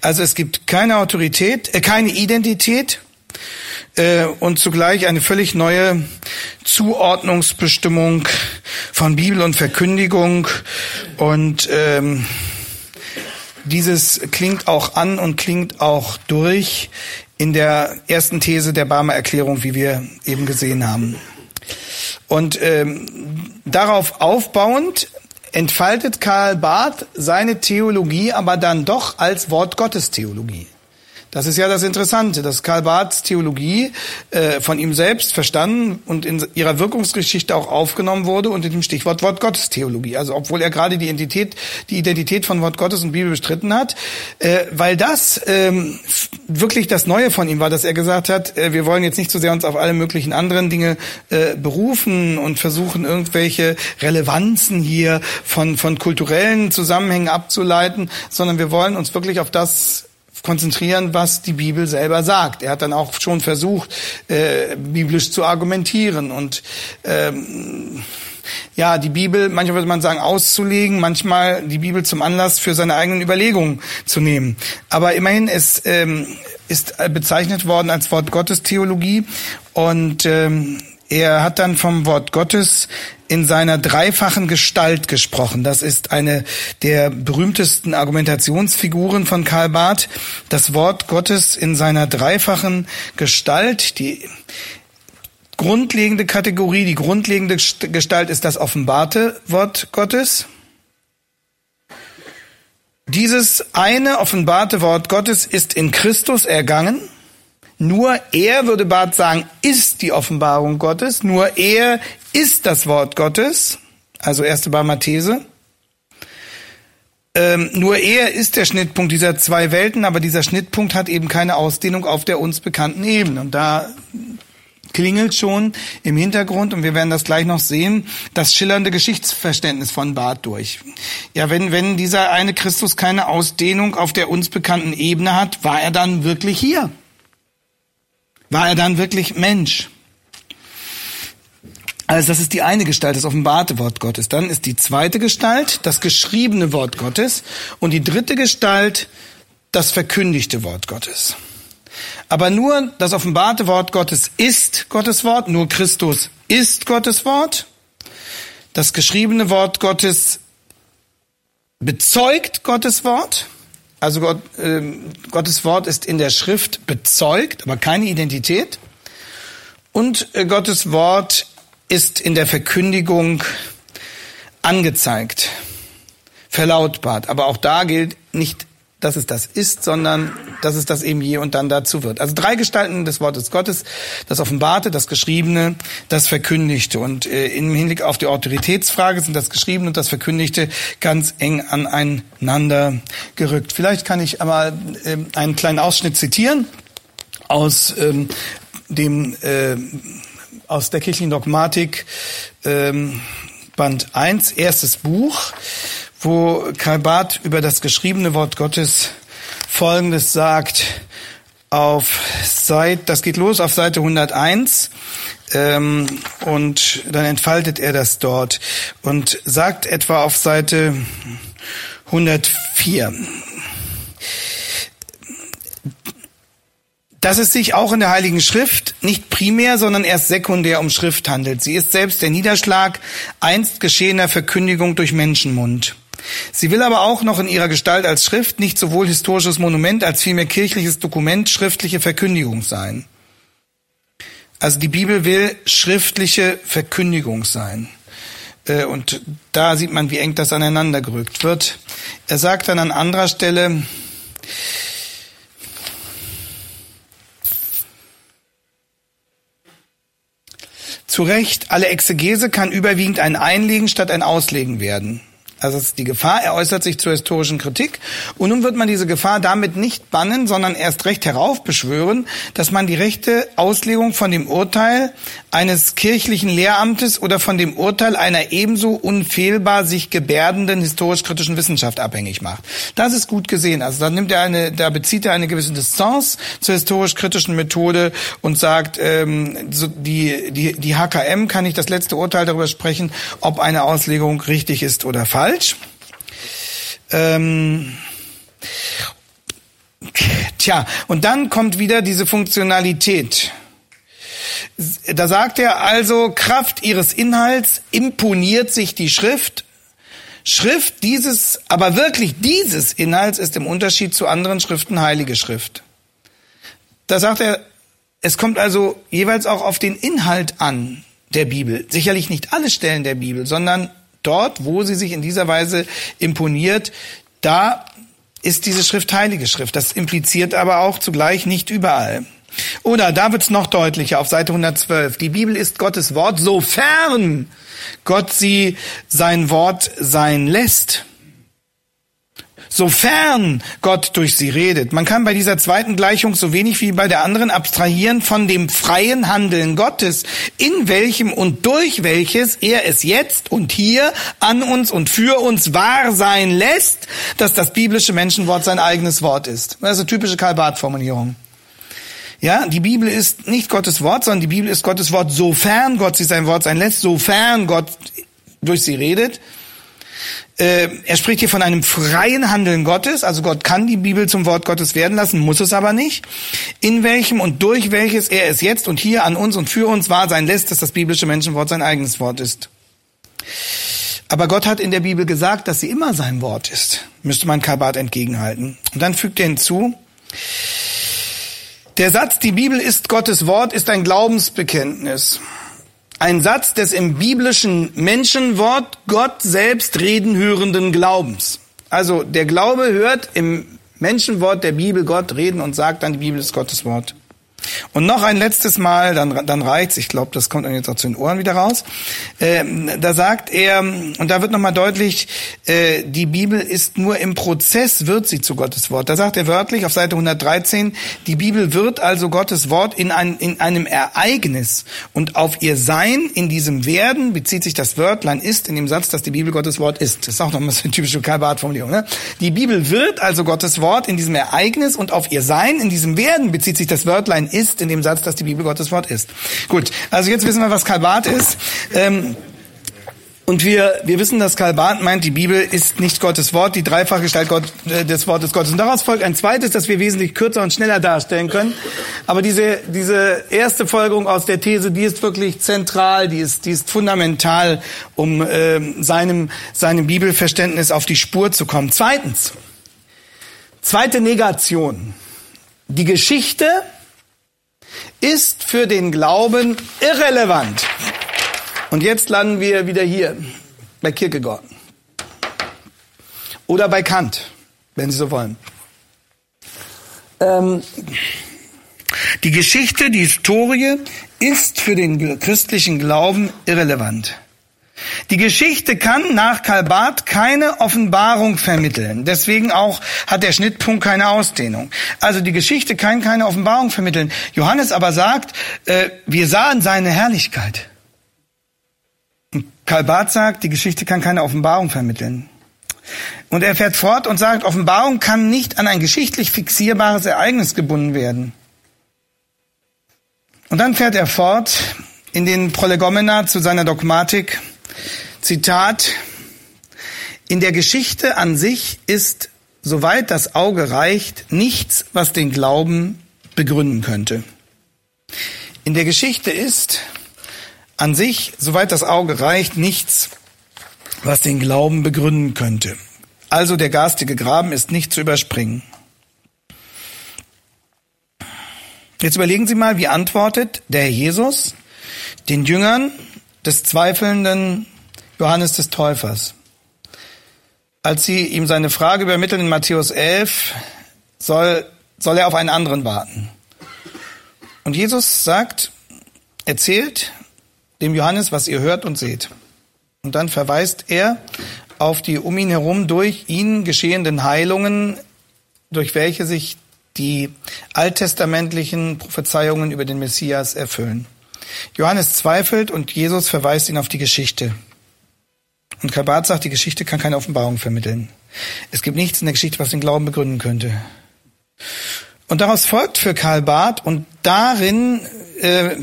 Also es gibt keine Autorität, äh, keine Identität, äh, und zugleich eine völlig neue Zuordnungsbestimmung von Bibel und Verkündigung. Und ähm, dieses klingt auch an und klingt auch durch in der ersten These der Barmer Erklärung, wie wir eben gesehen haben. Und ähm, darauf aufbauend entfaltet Karl Barth seine Theologie aber dann doch als Wort Gottes Theologie. Das ist ja das Interessante, dass Karl Barths Theologie äh, von ihm selbst verstanden und in ihrer Wirkungsgeschichte auch aufgenommen wurde unter dem Stichwort Wort Gottes Theologie. Also obwohl er gerade die Identität, die Identität von Wort Gottes und Bibel bestritten hat, äh, weil das ähm, wirklich das Neue von ihm war, dass er gesagt hat, äh, wir wollen jetzt nicht so sehr uns auf alle möglichen anderen Dinge äh, berufen und versuchen irgendwelche Relevanzen hier von von kulturellen Zusammenhängen abzuleiten, sondern wir wollen uns wirklich auf das konzentrieren, was die Bibel selber sagt. Er hat dann auch schon versucht, äh, biblisch zu argumentieren und ähm, ja, die Bibel, manchmal würde man sagen, auszulegen, manchmal die Bibel zum Anlass für seine eigenen Überlegungen zu nehmen. Aber immerhin, es ähm, ist bezeichnet worden als Wort Gottes Theologie und ähm, er hat dann vom Wort Gottes in seiner dreifachen Gestalt gesprochen. Das ist eine der berühmtesten Argumentationsfiguren von Karl Barth. Das Wort Gottes in seiner dreifachen Gestalt. Die grundlegende Kategorie, die grundlegende Gestalt ist das offenbarte Wort Gottes. Dieses eine offenbarte Wort Gottes ist in Christus ergangen. Nur er, würde Barth sagen, ist die Offenbarung Gottes. Nur er ist das Wort Gottes. Also erste Barmer These. Ähm, nur er ist der Schnittpunkt dieser zwei Welten, aber dieser Schnittpunkt hat eben keine Ausdehnung auf der uns bekannten Ebene. Und da klingelt schon im Hintergrund und wir werden das gleich noch sehen, das schillernde Geschichtsverständnis von Barth durch. Ja, wenn, wenn dieser eine Christus keine Ausdehnung auf der uns bekannten Ebene hat, war er dann wirklich hier? War er dann wirklich Mensch? Also das ist die eine Gestalt, das offenbarte Wort Gottes. Dann ist die zweite Gestalt das geschriebene Wort Gottes und die dritte Gestalt das verkündigte Wort Gottes. Aber nur das offenbarte Wort Gottes ist Gottes Wort, nur Christus ist Gottes Wort. Das geschriebene Wort Gottes bezeugt Gottes Wort. Also Gott, äh, Gottes Wort ist in der Schrift bezeugt, aber keine Identität. Und äh, Gottes Wort ist in der Verkündigung angezeigt, verlautbart. Aber auch da gilt nicht dass es das ist, sondern dass es das eben je und dann dazu wird. Also drei Gestalten des Wortes Gottes, das Offenbarte, das Geschriebene, das Verkündigte. Und äh, im Hinblick auf die Autoritätsfrage sind das Geschriebene und das Verkündigte ganz eng aneinander gerückt. Vielleicht kann ich aber äh, einen kleinen Ausschnitt zitieren aus ähm, dem äh, aus der kirchlichen Dogmatik ähm, Band 1, erstes Buch wo Karl Barth über das geschriebene Wort Gottes Folgendes sagt. Auf Seite, das geht los auf Seite 101 ähm, und dann entfaltet er das dort und sagt etwa auf Seite 104 dass es sich auch in der Heiligen Schrift nicht primär, sondern erst sekundär um Schrift handelt. Sie ist selbst der Niederschlag einst geschehener Verkündigung durch Menschenmund. Sie will aber auch noch in ihrer Gestalt als Schrift nicht sowohl historisches Monument als vielmehr kirchliches Dokument, schriftliche Verkündigung sein. Also die Bibel will schriftliche Verkündigung sein. Äh, und da sieht man, wie eng das aneinander gerückt wird. Er sagt dann an anderer Stelle, Zu Recht, alle Exegese kann überwiegend ein Einlegen statt ein Auslegen werden. Also es ist die Gefahr, er äußert sich zur historischen Kritik. Und nun wird man diese Gefahr damit nicht bannen, sondern erst recht heraufbeschwören, dass man die rechte Auslegung von dem Urteil eines kirchlichen Lehramtes oder von dem Urteil einer ebenso unfehlbar sich gebärdenden historisch-kritischen Wissenschaft abhängig macht. Das ist gut gesehen. Also da nimmt er eine, da bezieht er eine gewisse Distanz zur historisch-kritischen Methode und sagt, ähm, so die, die, die HKM kann nicht das letzte Urteil darüber sprechen, ob eine Auslegung richtig ist oder falsch falsch. Ähm, tja, und dann kommt wieder diese Funktionalität. Da sagt er also, Kraft ihres Inhalts imponiert sich die Schrift. Schrift dieses, aber wirklich dieses Inhalts ist im Unterschied zu anderen Schriften heilige Schrift. Da sagt er, es kommt also jeweils auch auf den Inhalt an der Bibel. Sicherlich nicht alle Stellen der Bibel, sondern dort, wo sie sich in dieser Weise imponiert, da ist diese Schrift heilige Schrift. Das impliziert aber auch zugleich nicht überall. Oder da wird's noch deutlicher auf Seite 112. Die Bibel ist Gottes Wort, sofern Gott sie sein Wort sein lässt sofern Gott durch sie redet. Man kann bei dieser zweiten Gleichung so wenig wie bei der anderen abstrahieren von dem freien Handeln Gottes, in welchem und durch welches er es jetzt und hier an uns und für uns wahr sein lässt, dass das biblische Menschenwort sein eigenes Wort ist. Das ist eine typische Karl-Barth-Formulierung. Ja, die Bibel ist nicht Gottes Wort, sondern die Bibel ist Gottes Wort, sofern Gott sich sein Wort sein lässt, sofern Gott durch sie redet. Äh, er spricht hier von einem freien Handeln Gottes, also Gott kann die Bibel zum Wort Gottes werden lassen, muss es aber nicht. In welchem und durch welches er es jetzt und hier an uns und für uns wahr sein lässt, dass das biblische Menschenwort sein eigenes Wort ist. Aber Gott hat in der Bibel gesagt, dass sie immer sein Wort ist, müsste man Kabat entgegenhalten. Und dann fügt er hinzu, der Satz, die Bibel ist Gottes Wort, ist ein Glaubensbekenntnis. Ein Satz des im biblischen Menschenwort Gott selbst reden hörenden Glaubens. Also der Glaube hört im Menschenwort der Bibel Gott reden und sagt dann, die Bibel ist Gottes Wort. Und noch ein letztes Mal, dann, dann reicht's. Ich glaube, das kommt dann jetzt auch zu den Ohren wieder raus. Äh, da sagt er, und da wird nochmal deutlich, äh, die Bibel ist nur im Prozess, wird sie zu Gottes Wort. Da sagt er wörtlich auf Seite 113, die Bibel wird also Gottes Wort in, ein, in einem Ereignis. Und auf ihr Sein in diesem Werden bezieht sich das Wörtlein ist in dem Satz, dass die Bibel Gottes Wort ist. Das ist auch nochmal so eine typische Karl-Barth-Formulierung. Ne? Die Bibel wird also Gottes Wort in diesem Ereignis und auf ihr Sein in diesem Werden bezieht sich das Wörtlein ist in dem Satz, dass die Bibel Gottes Wort ist. Gut, also jetzt wissen wir, was Kalbat ist. Ähm, und wir, wir wissen, dass Karl Barth meint, die Bibel ist nicht Gottes Wort, die dreifache Gestalt Gott, äh, des Wortes Gottes. Und daraus folgt ein zweites, das wir wesentlich kürzer und schneller darstellen können. Aber diese, diese erste Folgerung aus der These, die ist wirklich zentral, die ist, die ist fundamental, um äh, seinem, seinem Bibelverständnis auf die Spur zu kommen. Zweitens, zweite Negation. Die Geschichte ist für den Glauben irrelevant. Und jetzt landen wir wieder hier bei Kierkegaard. Oder bei Kant, wenn Sie so wollen. Ähm, die Geschichte, die Historie ist für den christlichen Glauben irrelevant. Die Geschichte kann nach Karl Barth keine Offenbarung vermitteln. Deswegen auch hat der Schnittpunkt keine Ausdehnung. Also die Geschichte kann keine Offenbarung vermitteln. Johannes aber sagt, äh, wir sahen seine Herrlichkeit. Und Karl Barth sagt, die Geschichte kann keine Offenbarung vermitteln. Und er fährt fort und sagt, Offenbarung kann nicht an ein geschichtlich fixierbares Ereignis gebunden werden. Und dann fährt er fort in den Prolegomena zu seiner Dogmatik, Zitat, in der Geschichte an sich ist, soweit das Auge reicht, nichts, was den Glauben begründen könnte. In der Geschichte ist an sich, soweit das Auge reicht, nichts, was den Glauben begründen könnte. Also der garstige Graben ist nicht zu überspringen. Jetzt überlegen Sie mal, wie antwortet der Herr Jesus den Jüngern des zweifelnden Johannes des Täufers. Als sie ihm seine Frage übermitteln in Matthäus 11, soll, soll er auf einen anderen warten. Und Jesus sagt, erzählt dem Johannes, was ihr hört und seht. Und dann verweist er auf die um ihn herum durch ihn geschehenden Heilungen, durch welche sich die alttestamentlichen Prophezeiungen über den Messias erfüllen. Johannes zweifelt und Jesus verweist ihn auf die Geschichte. Und Kabat sagt, die Geschichte kann keine Offenbarung vermitteln. Es gibt nichts in der Geschichte, was den Glauben begründen könnte. Und daraus folgt für Karl Barth und darin, äh,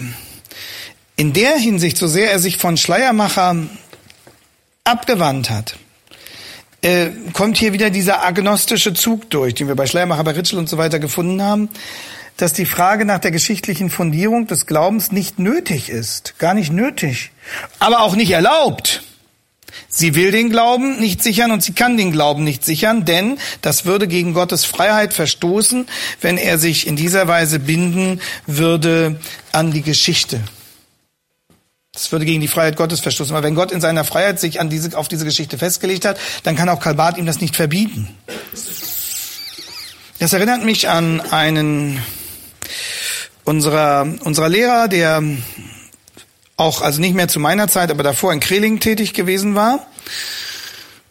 in der Hinsicht, so sehr er sich von Schleiermacher abgewandt hat, äh, kommt hier wieder dieser agnostische Zug durch, den wir bei Schleiermacher, bei Ritschel und so weiter gefunden haben dass die Frage nach der geschichtlichen Fundierung des Glaubens nicht nötig ist, gar nicht nötig, aber auch nicht erlaubt. Sie will den Glauben nicht sichern und sie kann den Glauben nicht sichern, denn das würde gegen Gottes Freiheit verstoßen, wenn er sich in dieser Weise binden würde an die Geschichte. Das würde gegen die Freiheit Gottes verstoßen. Aber wenn Gott in seiner Freiheit sich an diese, auf diese Geschichte festgelegt hat, dann kann auch Kalbat ihm das nicht verbieten. Das erinnert mich an einen unserer, unserer Lehrer, der auch, also nicht mehr zu meiner Zeit, aber davor in Kreling tätig gewesen war.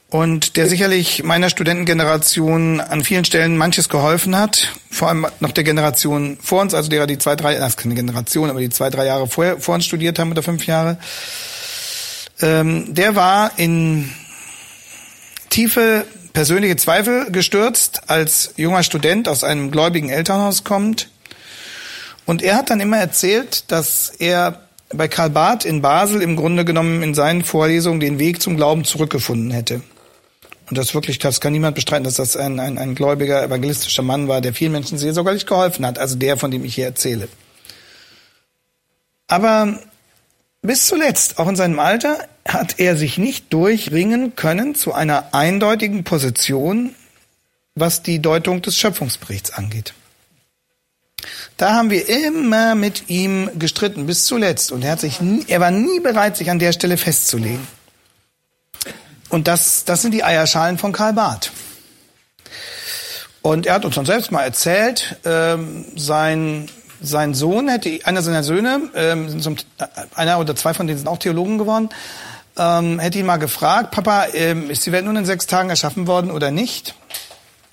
Und der sicherlich meiner Studentengeneration an vielen Stellen manches geholfen hat, vor allem noch der Generation vor uns, also derer, die zwei, drei, das ist keine Generation, aber die zwei, drei Jahre vor, vor uns studiert haben oder fünf Jahre, ähm, der war in tiefe persönliche Zweifel gestürzt, als junger Student aus einem gläubigen Elternhaus kommt und er hat dann immer erzählt, dass er bei Karl Barth in Basel im Grunde genommen in seinen Vorlesungen den Weg zum Glauben zurückgefunden hätte. Und das wirklich, das kann niemand bestreiten, dass das ein, ein, ein gläubiger, evangelistischer Mann war, der vielen Menschen sehr sogar nicht geholfen hat, also der, von dem ich hier erzähle. Aber bis zuletzt, auch in seinem Alter, hat er sich nicht durchringen können zu einer eindeutigen Position, was die Deutung des Schöpfungsberichts angeht. Da haben wir immer mit ihm gestritten bis zuletzt und er hat sich nie, er war nie bereit, sich an der Stelle festzulegen. Und das, das sind die Eierschalen von Karl Barth. Und er hat uns dann selbst mal erzählt, ähm, sein sein Sohn hätte, einer seiner Söhne, ähm, zum, einer oder zwei von denen sind auch Theologen geworden, ähm, hätte ihn mal gefragt, Papa, ähm, ist die Welt nun in sechs Tagen erschaffen worden oder nicht?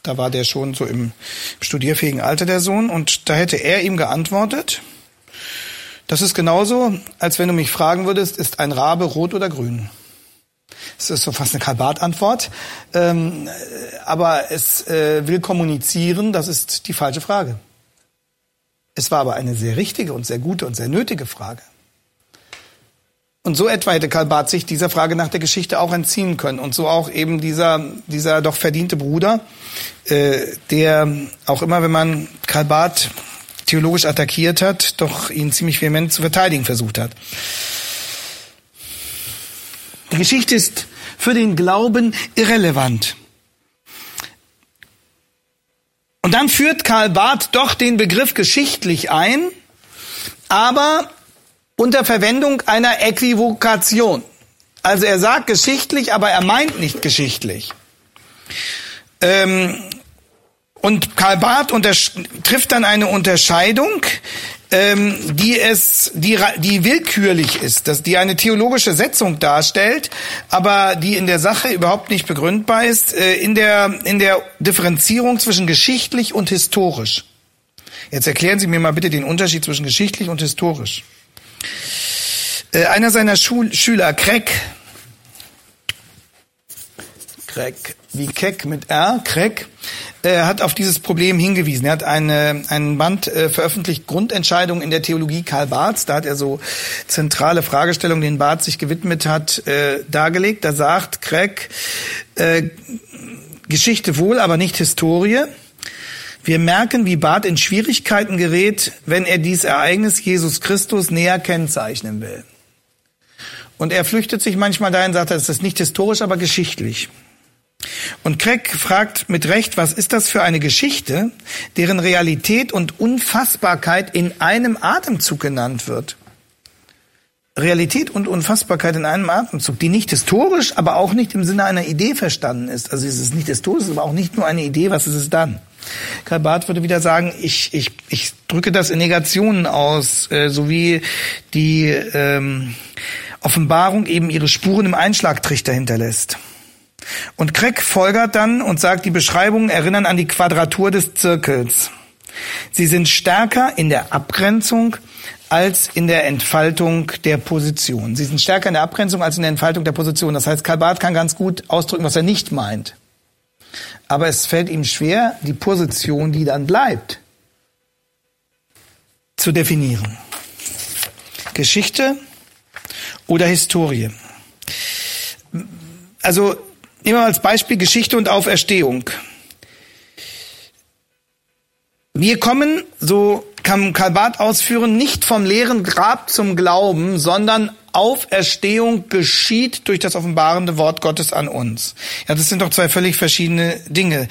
Da war der schon so im, studierfähigen Alter der Sohn und da hätte er ihm geantwortet, das ist genauso, als wenn du mich fragen würdest, ist ein Rabe rot oder grün? Das ist so fast eine Kalbat-Antwort. Ähm, aber es äh, will kommunizieren, das ist die falsche Frage. Es war aber eine sehr richtige und sehr gute und sehr nötige Frage. Und so etwa hätte Karl Barth sich dieser Frage nach der Geschichte auch entziehen können. Und so auch eben dieser, dieser doch verdiente Bruder, äh, der auch immer, wenn man Karl Barth theologisch attackiert hat, doch ihn ziemlich vehement zu verteidigen versucht hat. Die Geschichte ist für den Glauben irrelevant. Und dann führt Karl Barth doch den Begriff geschichtlich ein, aber unter Verwendung einer Äquivokation. Also er sagt geschichtlich, aber er meint nicht geschichtlich. Ähm, und Karl Barth trifft dann eine Unterscheidung ähm, die es, die, die willkürlich ist, dass die eine theologische Setzung darstellt, aber die in der Sache überhaupt nicht begründbar ist, äh, in der, in der Differenzierung zwischen geschichtlich und historisch. Jetzt erklären Sie mir mal bitte den Unterschied zwischen geschichtlich und historisch. Äh, einer seiner Schul Schüler, Craig, Craig, wie Keck mit R, Craig, äh, hat auf dieses Problem hingewiesen. Er hat eine, einen Band äh, veröffentlicht, Grundentscheidung in der Theologie Karl Barths. Da hat er so zentrale Fragestellungen, denen Barth sich gewidmet hat, äh, dargelegt. Da sagt Craig, äh, Geschichte wohl, aber nicht Historie. Wir merken, wie Barth in Schwierigkeiten gerät, wenn er dieses Ereignis Jesus Christus näher kennzeichnen will. Und er flüchtet sich manchmal dahin, sagt er, es ist nicht historisch, aber geschichtlich. Und Craig fragt mit Recht, was ist das für eine Geschichte, deren Realität und Unfassbarkeit in einem Atemzug genannt wird? Realität und Unfassbarkeit in einem Atemzug, die nicht historisch, aber auch nicht im Sinne einer Idee verstanden ist. Also es ist nicht historisch, aber auch nicht nur eine Idee, was ist es dann? Karl Barth würde wieder sagen, ich, ich, ich drücke das in Negationen aus, äh, so wie die ähm, Offenbarung eben ihre Spuren im Einschlagtrichter hinterlässt. Und Craig folgert dann und sagt, die Beschreibungen erinnern an die Quadratur des Zirkels. Sie sind stärker in der Abgrenzung als in der Entfaltung der Position. Sie sind stärker in der Abgrenzung als in der Entfaltung der Position. Das heißt, Karl Barth kann ganz gut ausdrücken, was er nicht meint. Aber es fällt ihm schwer, die Position, die dann bleibt, zu definieren. Geschichte oder Historie. Also Nehmen wir als Beispiel Geschichte und Auferstehung. Wir kommen, so kann Karl Barth ausführen, nicht vom leeren Grab zum Glauben, sondern Auferstehung geschieht durch das offenbarende Wort Gottes an uns. Ja, das sind doch zwei völlig verschiedene Dinge.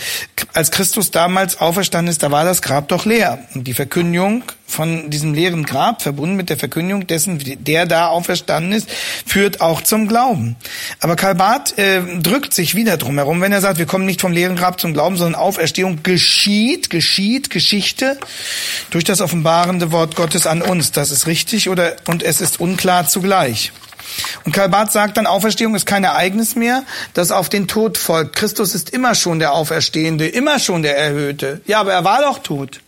Als Christus damals auferstanden ist, da war das Grab doch leer. Und die Verkündigung von diesem leeren Grab, verbunden mit der Verkündigung dessen, der da auferstanden ist, führt auch zum Glauben. Aber Karl Barth äh, drückt sich wieder drum herum, wenn er sagt, wir kommen nicht vom leeren Grab zum Glauben, sondern Auferstehung geschieht, geschieht, Geschichte durch das offenbarende Wort Gottes an uns. Das ist richtig oder und es ist unklar zugleich. Und Karl Barth sagt dann, Auferstehung ist kein Ereignis mehr, das auf den Tod folgt. Christus ist immer schon der Auferstehende, immer schon der Erhöhte. Ja, aber er war doch tot.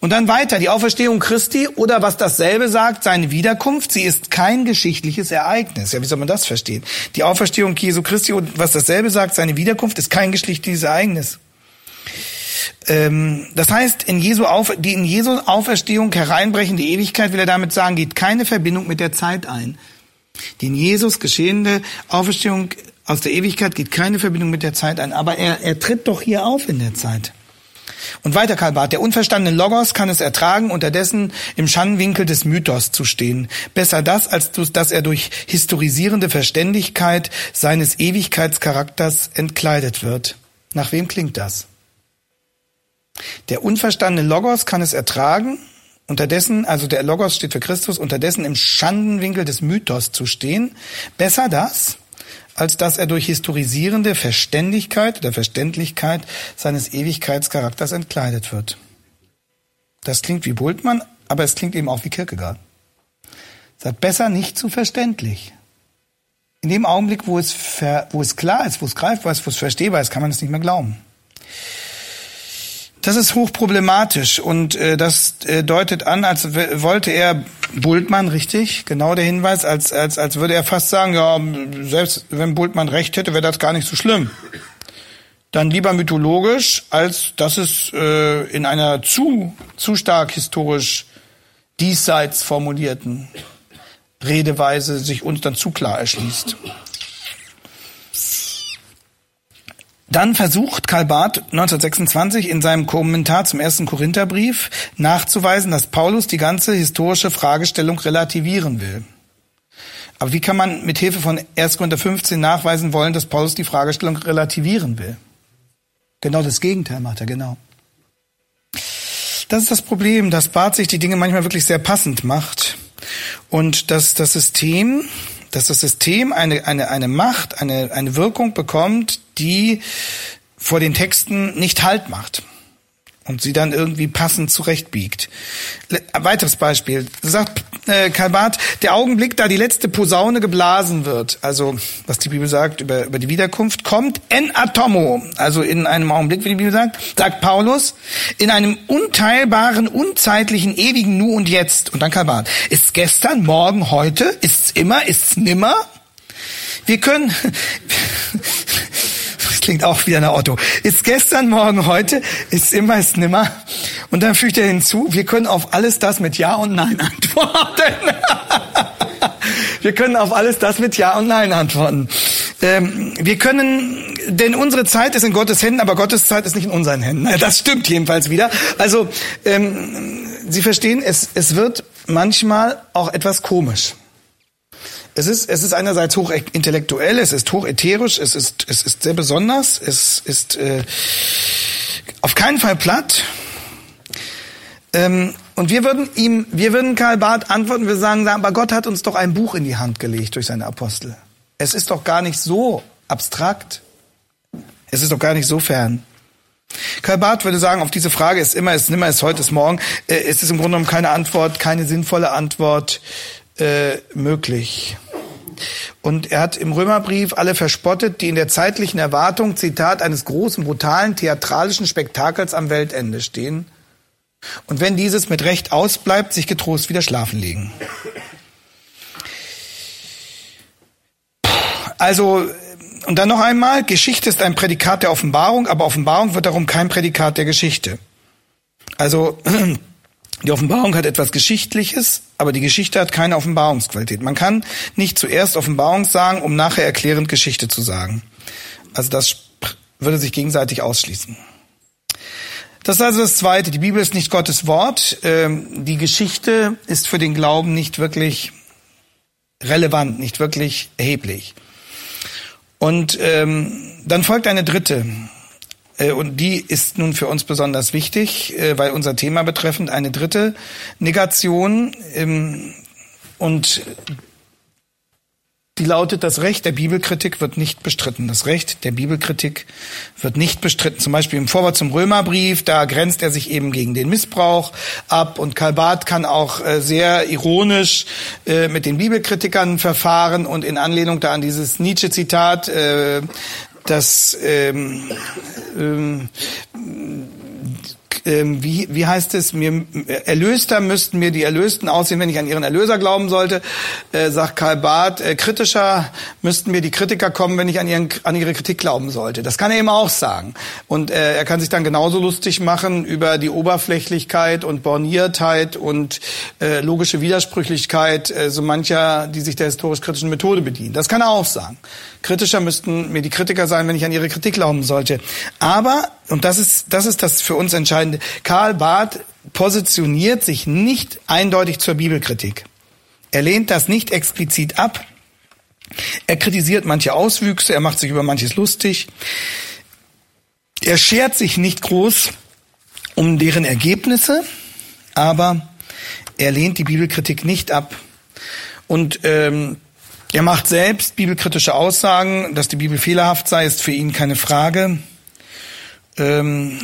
Und dann weiter, die Auferstehung Christi oder was dasselbe sagt, seine Wiederkunft, sie ist kein geschichtliches Ereignis. Ja, wie soll man das verstehen? Die Auferstehung Jesu Christi und was dasselbe sagt, seine Wiederkunft ist kein geschichtliches Ereignis. Ähm, das heißt, in Jesu Auf, die in Jesu Auferstehung hereinbrechende Ewigkeit, will er damit sagen, geht keine Verbindung mit der Zeit ein. Die in Jesus geschehende Auferstehung aus der Ewigkeit geht keine Verbindung mit der Zeit ein. Aber er, er tritt doch hier auf in der Zeit. Und weiter Karl Barth, der unverstandene Logos kann es ertragen, unterdessen im Schandwinkel des Mythos zu stehen. Besser das, als dass er durch historisierende Verständigkeit seines Ewigkeitscharakters entkleidet wird. Nach wem klingt das? Der unverstandene Logos kann es ertragen, unterdessen, also der Logos steht für Christus, unterdessen im Schandenwinkel des Mythos zu stehen. Besser das, als dass er durch historisierende Verständigkeit oder Verständlichkeit seines Ewigkeitscharakters entkleidet wird. Das klingt wie Bultmann, aber es klingt eben auch wie Kierkegaard. Sagt besser nicht zu verständlich. In dem Augenblick, wo es, wo es klar ist, wo es greifbar ist, wo es verstehbar ist, kann man es nicht mehr glauben. Das ist hochproblematisch und äh, das äh, deutet an, als wollte er Bultmann richtig, genau der Hinweis, als, als, als würde er fast sagen, ja, selbst wenn Bultmann recht hätte, wäre das gar nicht so schlimm. Dann lieber mythologisch, als dass es äh, in einer zu, zu stark historisch diesseits formulierten Redeweise sich uns dann zu klar erschließt. Dann versucht Karl Barth 1926 in seinem Kommentar zum ersten Korintherbrief nachzuweisen, dass Paulus die ganze historische Fragestellung relativieren will. Aber wie kann man mit Hilfe von 1. Korinther 15 nachweisen wollen, dass Paulus die Fragestellung relativieren will? Genau das Gegenteil macht er, genau. Das ist das Problem, dass Barth sich die Dinge manchmal wirklich sehr passend macht und dass das System dass das System eine, eine, eine Macht, eine, eine Wirkung bekommt, die vor den Texten nicht Halt macht und sie dann irgendwie passend zurechtbiegt. Ein weiteres Beispiel. Sagt äh, Karl Barth, der Augenblick, da die letzte Posaune geblasen wird, also was die Bibel sagt über, über die Wiederkunft, kommt en atomo, also in einem Augenblick, wie die Bibel sagt, sagt Paulus, in einem unteilbaren, unzeitlichen, ewigen Nu und Jetzt. Und dann Karl Barth, ist gestern, morgen, heute, ist's immer, ist's nimmer? Wir können, klingt auch wieder nach Otto. Ist gestern, morgen, heute, ist immer, ist nimmer. Und dann fügt er hinzu, wir können auf alles das mit Ja und Nein antworten. wir können auf alles das mit Ja und Nein antworten. Ähm, wir können, denn unsere Zeit ist in Gottes Händen, aber Gottes Zeit ist nicht in unseren Händen. Das stimmt jedenfalls wieder. Also, ähm, Sie verstehen, es, es wird manchmal auch etwas komisch. Es ist, es ist einerseits hoch intellektuell, es ist hoch ätherisch, es ist, es ist sehr besonders, es ist äh, auf keinen Fall platt. Ähm, und wir würden ihm, wir würden Karl Barth antworten, wir sagen, aber Gott hat uns doch ein Buch in die Hand gelegt durch seine Apostel. Es ist doch gar nicht so abstrakt. Es ist doch gar nicht so fern. Karl Barth würde sagen, auf diese Frage ist immer, ist nimmer, ist heute, ist morgen, äh, ist es im Grunde genommen keine Antwort, keine sinnvolle Antwort äh, möglich. Und er hat im Römerbrief alle verspottet, die in der zeitlichen Erwartung, Zitat, eines großen, brutalen, theatralischen Spektakels am Weltende stehen. Und wenn dieses mit Recht ausbleibt, sich getrost wieder schlafen legen. Also, und dann noch einmal, Geschichte ist ein Prädikat der Offenbarung, aber Offenbarung wird darum kein Prädikat der Geschichte. Also, die Offenbarung hat etwas Geschichtliches, aber die Geschichte hat keine Offenbarungsqualität. Man kann nicht zuerst Offenbarung sagen, um nachher erklärend Geschichte zu sagen. Also das würde sich gegenseitig ausschließen. Das ist also das Zweite. Die Bibel ist nicht Gottes Wort. Ähm, die Geschichte ist für den Glauben nicht wirklich relevant, nicht wirklich erheblich. Und ähm, dann folgt eine dritte. Äh, und die ist nun für uns besonders wichtig, äh, weil unser Thema betreffend eine dritte Negation ähm, und die lautet, das Recht der Bibelkritik wird nicht bestritten. Das Recht der Bibelkritik wird nicht bestritten. Zum Beispiel im Vorwort zum Römerbrief, da grenzt er sich eben gegen den Missbrauch ab und Karl Barth kann auch äh, sehr ironisch mit den Bibelkritikern verfahren und in Anlehnung da an dieses Nietzsche-Zitat, dass ähm, ähm, ähm, wie, wie heißt es, mir, erlöster müssten mir die Erlösten aussehen, wenn ich an ihren Erlöser glauben sollte, äh, sagt Karl Barth, äh, kritischer müssten mir die Kritiker kommen, wenn ich an, ihren, an ihre Kritik glauben sollte. Das kann er eben auch sagen. Und äh, er kann sich dann genauso lustig machen über die Oberflächlichkeit und Borniertheit und äh, logische Widersprüchlichkeit äh, so mancher, die sich der historisch-kritischen Methode bedienen. Das kann er auch sagen. Kritischer müssten mir die Kritiker sein, wenn ich an ihre Kritik glauben sollte. Aber, und das ist, das ist das für uns Entscheidende, Karl Barth positioniert sich nicht eindeutig zur Bibelkritik. Er lehnt das nicht explizit ab. Er kritisiert manche Auswüchse, er macht sich über manches lustig. Er schert sich nicht groß um deren Ergebnisse, aber er lehnt die Bibelkritik nicht ab. Und ähm, er macht selbst bibelkritische Aussagen, dass die Bibel fehlerhaft sei, ist für ihn keine Frage. Ähm,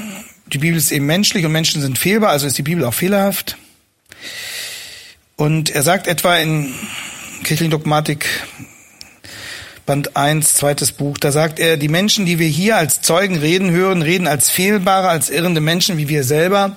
die Bibel ist eben menschlich und Menschen sind fehlbar, also ist die Bibel auch fehlerhaft. Und er sagt etwa in Kirchliche Dogmatik Band 1, zweites Buch, da sagt er, die Menschen, die wir hier als Zeugen reden hören, reden als fehlbare, als irrende Menschen wie wir selber.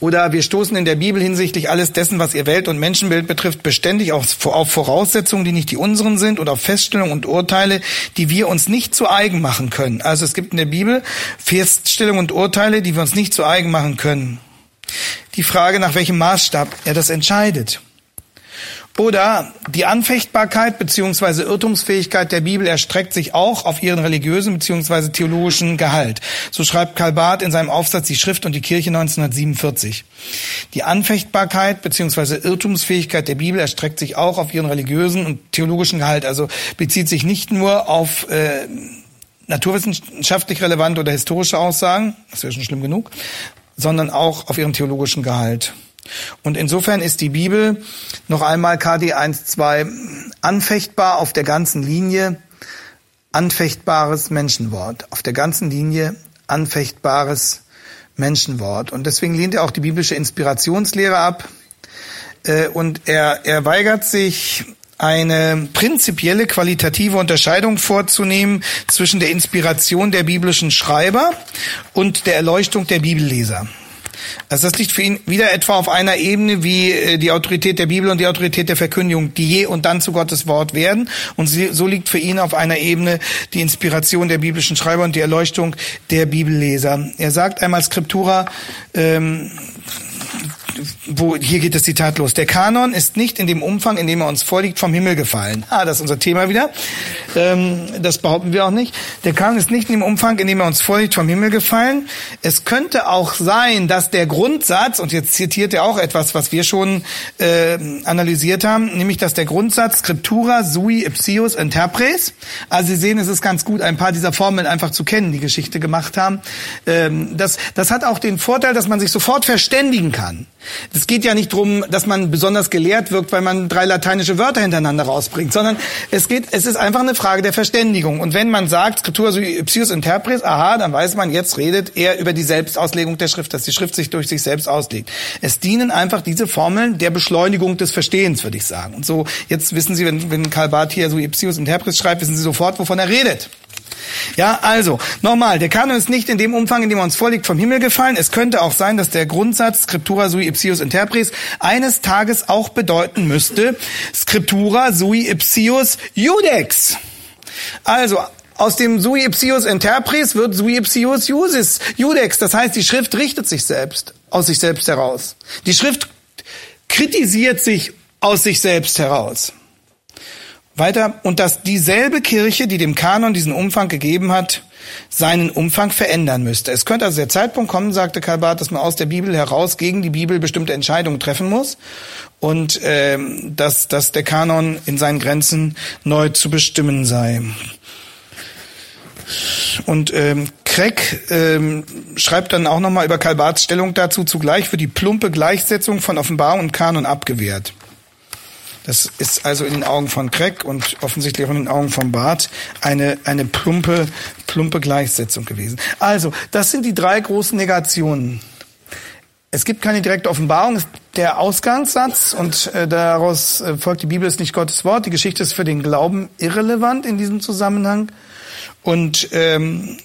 Oder wir stoßen in der Bibel hinsichtlich alles dessen, was ihr Welt- und Menschenbild betrifft, beständig auf, Voraussetzungen, die nicht die unseren sind und auf Feststellungen und Urteile, die wir uns nicht zu eigen machen können. Also es gibt in der Bibel Feststellungen und Urteile, die wir uns nicht zu eigen machen können. Die Frage, nach welchem Maßstab er das entscheidet. Oder die Anfechtbarkeit beziehungsweise Irrtumsfähigkeit der Bibel erstreckt sich auch auf ihren religiösen beziehungsweise theologischen Gehalt. So schreibt Karl Barth in seinem Aufsatz Die Schrift und die Kirche 1947. Die Anfechtbarkeit beziehungsweise Irrtumsfähigkeit der Bibel erstreckt sich auch auf ihren religiösen und theologischen Gehalt. Also bezieht sich nicht nur auf äh, naturwissenschaftlich relevante oder historische Aussagen, das wäre schon schlimm genug, sondern auch auf ihren theologischen Gehalt. Und insofern ist die Bibel noch einmal KD 1.2 anfechtbar auf der ganzen Linie, anfechtbares Menschenwort. Auf der ganzen Linie anfechtbares Menschenwort. Und deswegen lehnt er auch die biblische Inspirationslehre ab. Äh, und er, er weigert sich, eine prinzipielle qualitative Unterscheidung vorzunehmen zwischen der Inspiration der biblischen Schreiber und der Erleuchtung der Bibelleser. Also das liegt für ihn wieder etwa auf einer Ebene wie äh, die Autorität der Bibel und die Autorität der Verkündigung, die je und dann zu Gottes Wort werden. Und so liegt für ihn auf einer Ebene die Inspiration der biblischen Schreiber und die Erleuchtung der Bibelleser. Er sagt einmal Scriptura, ähm, wo, hier geht das Zitat los. Der Kanon ist nicht in dem Umfang, in dem er uns vorliegt, vom Himmel gefallen. Ah, das ist unser Thema wieder. Ähm, das behaupten wir auch nicht. Der Kanon ist nicht in dem Umfang, in dem er uns vorliegt, vom Himmel gefallen. Es könnte auch sein, dass der Grundsatz, und jetzt zitiert er auch etwas, was wir schon äh, analysiert haben, nämlich, dass der Grundsatz Scriptura sui ipsius interpres, also Sie sehen, es ist ganz gut, ein paar dieser Formeln einfach zu kennen, die Geschichte gemacht haben. Ähm, das, das hat auch den Vorteil, dass man sich sofort verständigen kann. Es geht ja nicht darum, dass man besonders gelehrt wirkt, weil man drei lateinische Wörter hintereinander rausbringt, sondern es geht, es ist einfach eine Frage der Verständigung. Und wenn man sagt, Scriptura sui ipsius interpres, aha, dann weiß man, jetzt redet er über die Selbstauslegung der Schrift, dass die Schrift sich durch sich selbst auslegt. Es dienen einfach diese Formeln der Beschleunigung des Verstehens, würde ich sagen. Und so, jetzt wissen Sie, wenn, wenn Karl Barth hier sui ipsius interpres schreibt, wissen Sie sofort, wovon er redet. Ja, also, nochmal, der Kanon ist nicht in dem Umfang, in dem er uns vorliegt, vom Himmel gefallen. Es könnte auch sein, dass der Grundsatz Scriptura sui ipsius interpres eines Tages auch bedeuten müsste Scriptura sui ipsius judex. Also, aus dem sui ipsius interpres wird sui ipsius jusis, judex. Das heißt, die Schrift richtet sich selbst, aus sich selbst heraus. Die Schrift kritisiert sich aus sich selbst heraus. Weiter, und dass dieselbe Kirche, die dem Kanon diesen Umfang gegeben hat, seinen Umfang verändern müsste. Es könnte also der Zeitpunkt kommen, sagte Karl Barth, dass man aus der Bibel heraus gegen die Bibel bestimmte Entscheidungen treffen muss und ähm, dass, dass der Kanon in seinen Grenzen neu zu bestimmen sei. Und ähm, Craig ähm, schreibt dann auch nochmal über Karl Barths Stellung dazu, zugleich für die plumpe Gleichsetzung von Offenbarung und Kanon abgewehrt. Das ist also in den Augen von Craig und offensichtlich auch in den Augen von Barth eine, eine plumpe, plumpe Gleichsetzung gewesen. Also, das sind die drei großen Negationen. Es gibt keine direkte Offenbarung, der Ausgangssatz und äh, daraus äh, folgt, die Bibel ist nicht Gottes Wort, die Geschichte ist für den Glauben irrelevant in diesem Zusammenhang. Und ähm,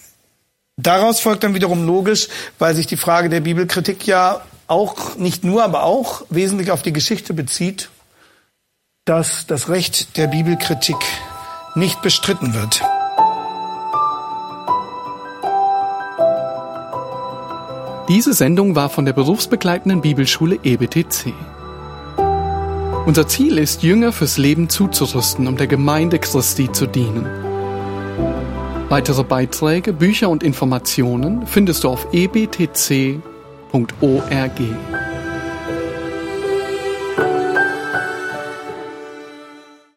Daraus folgt dann wiederum logisch, weil sich die Frage der Bibelkritik ja auch, nicht nur, aber auch wesentlich auf die Geschichte bezieht, dass das Recht der Bibelkritik nicht bestritten wird. Diese Sendung war von der berufsbegleitenden Bibelschule EBTC. Unser Ziel ist, Jünger fürs Leben zuzurüsten, um der Gemeinde Christi zu dienen. Weitere Beiträge, Bücher und Informationen findest du auf ebtc.org.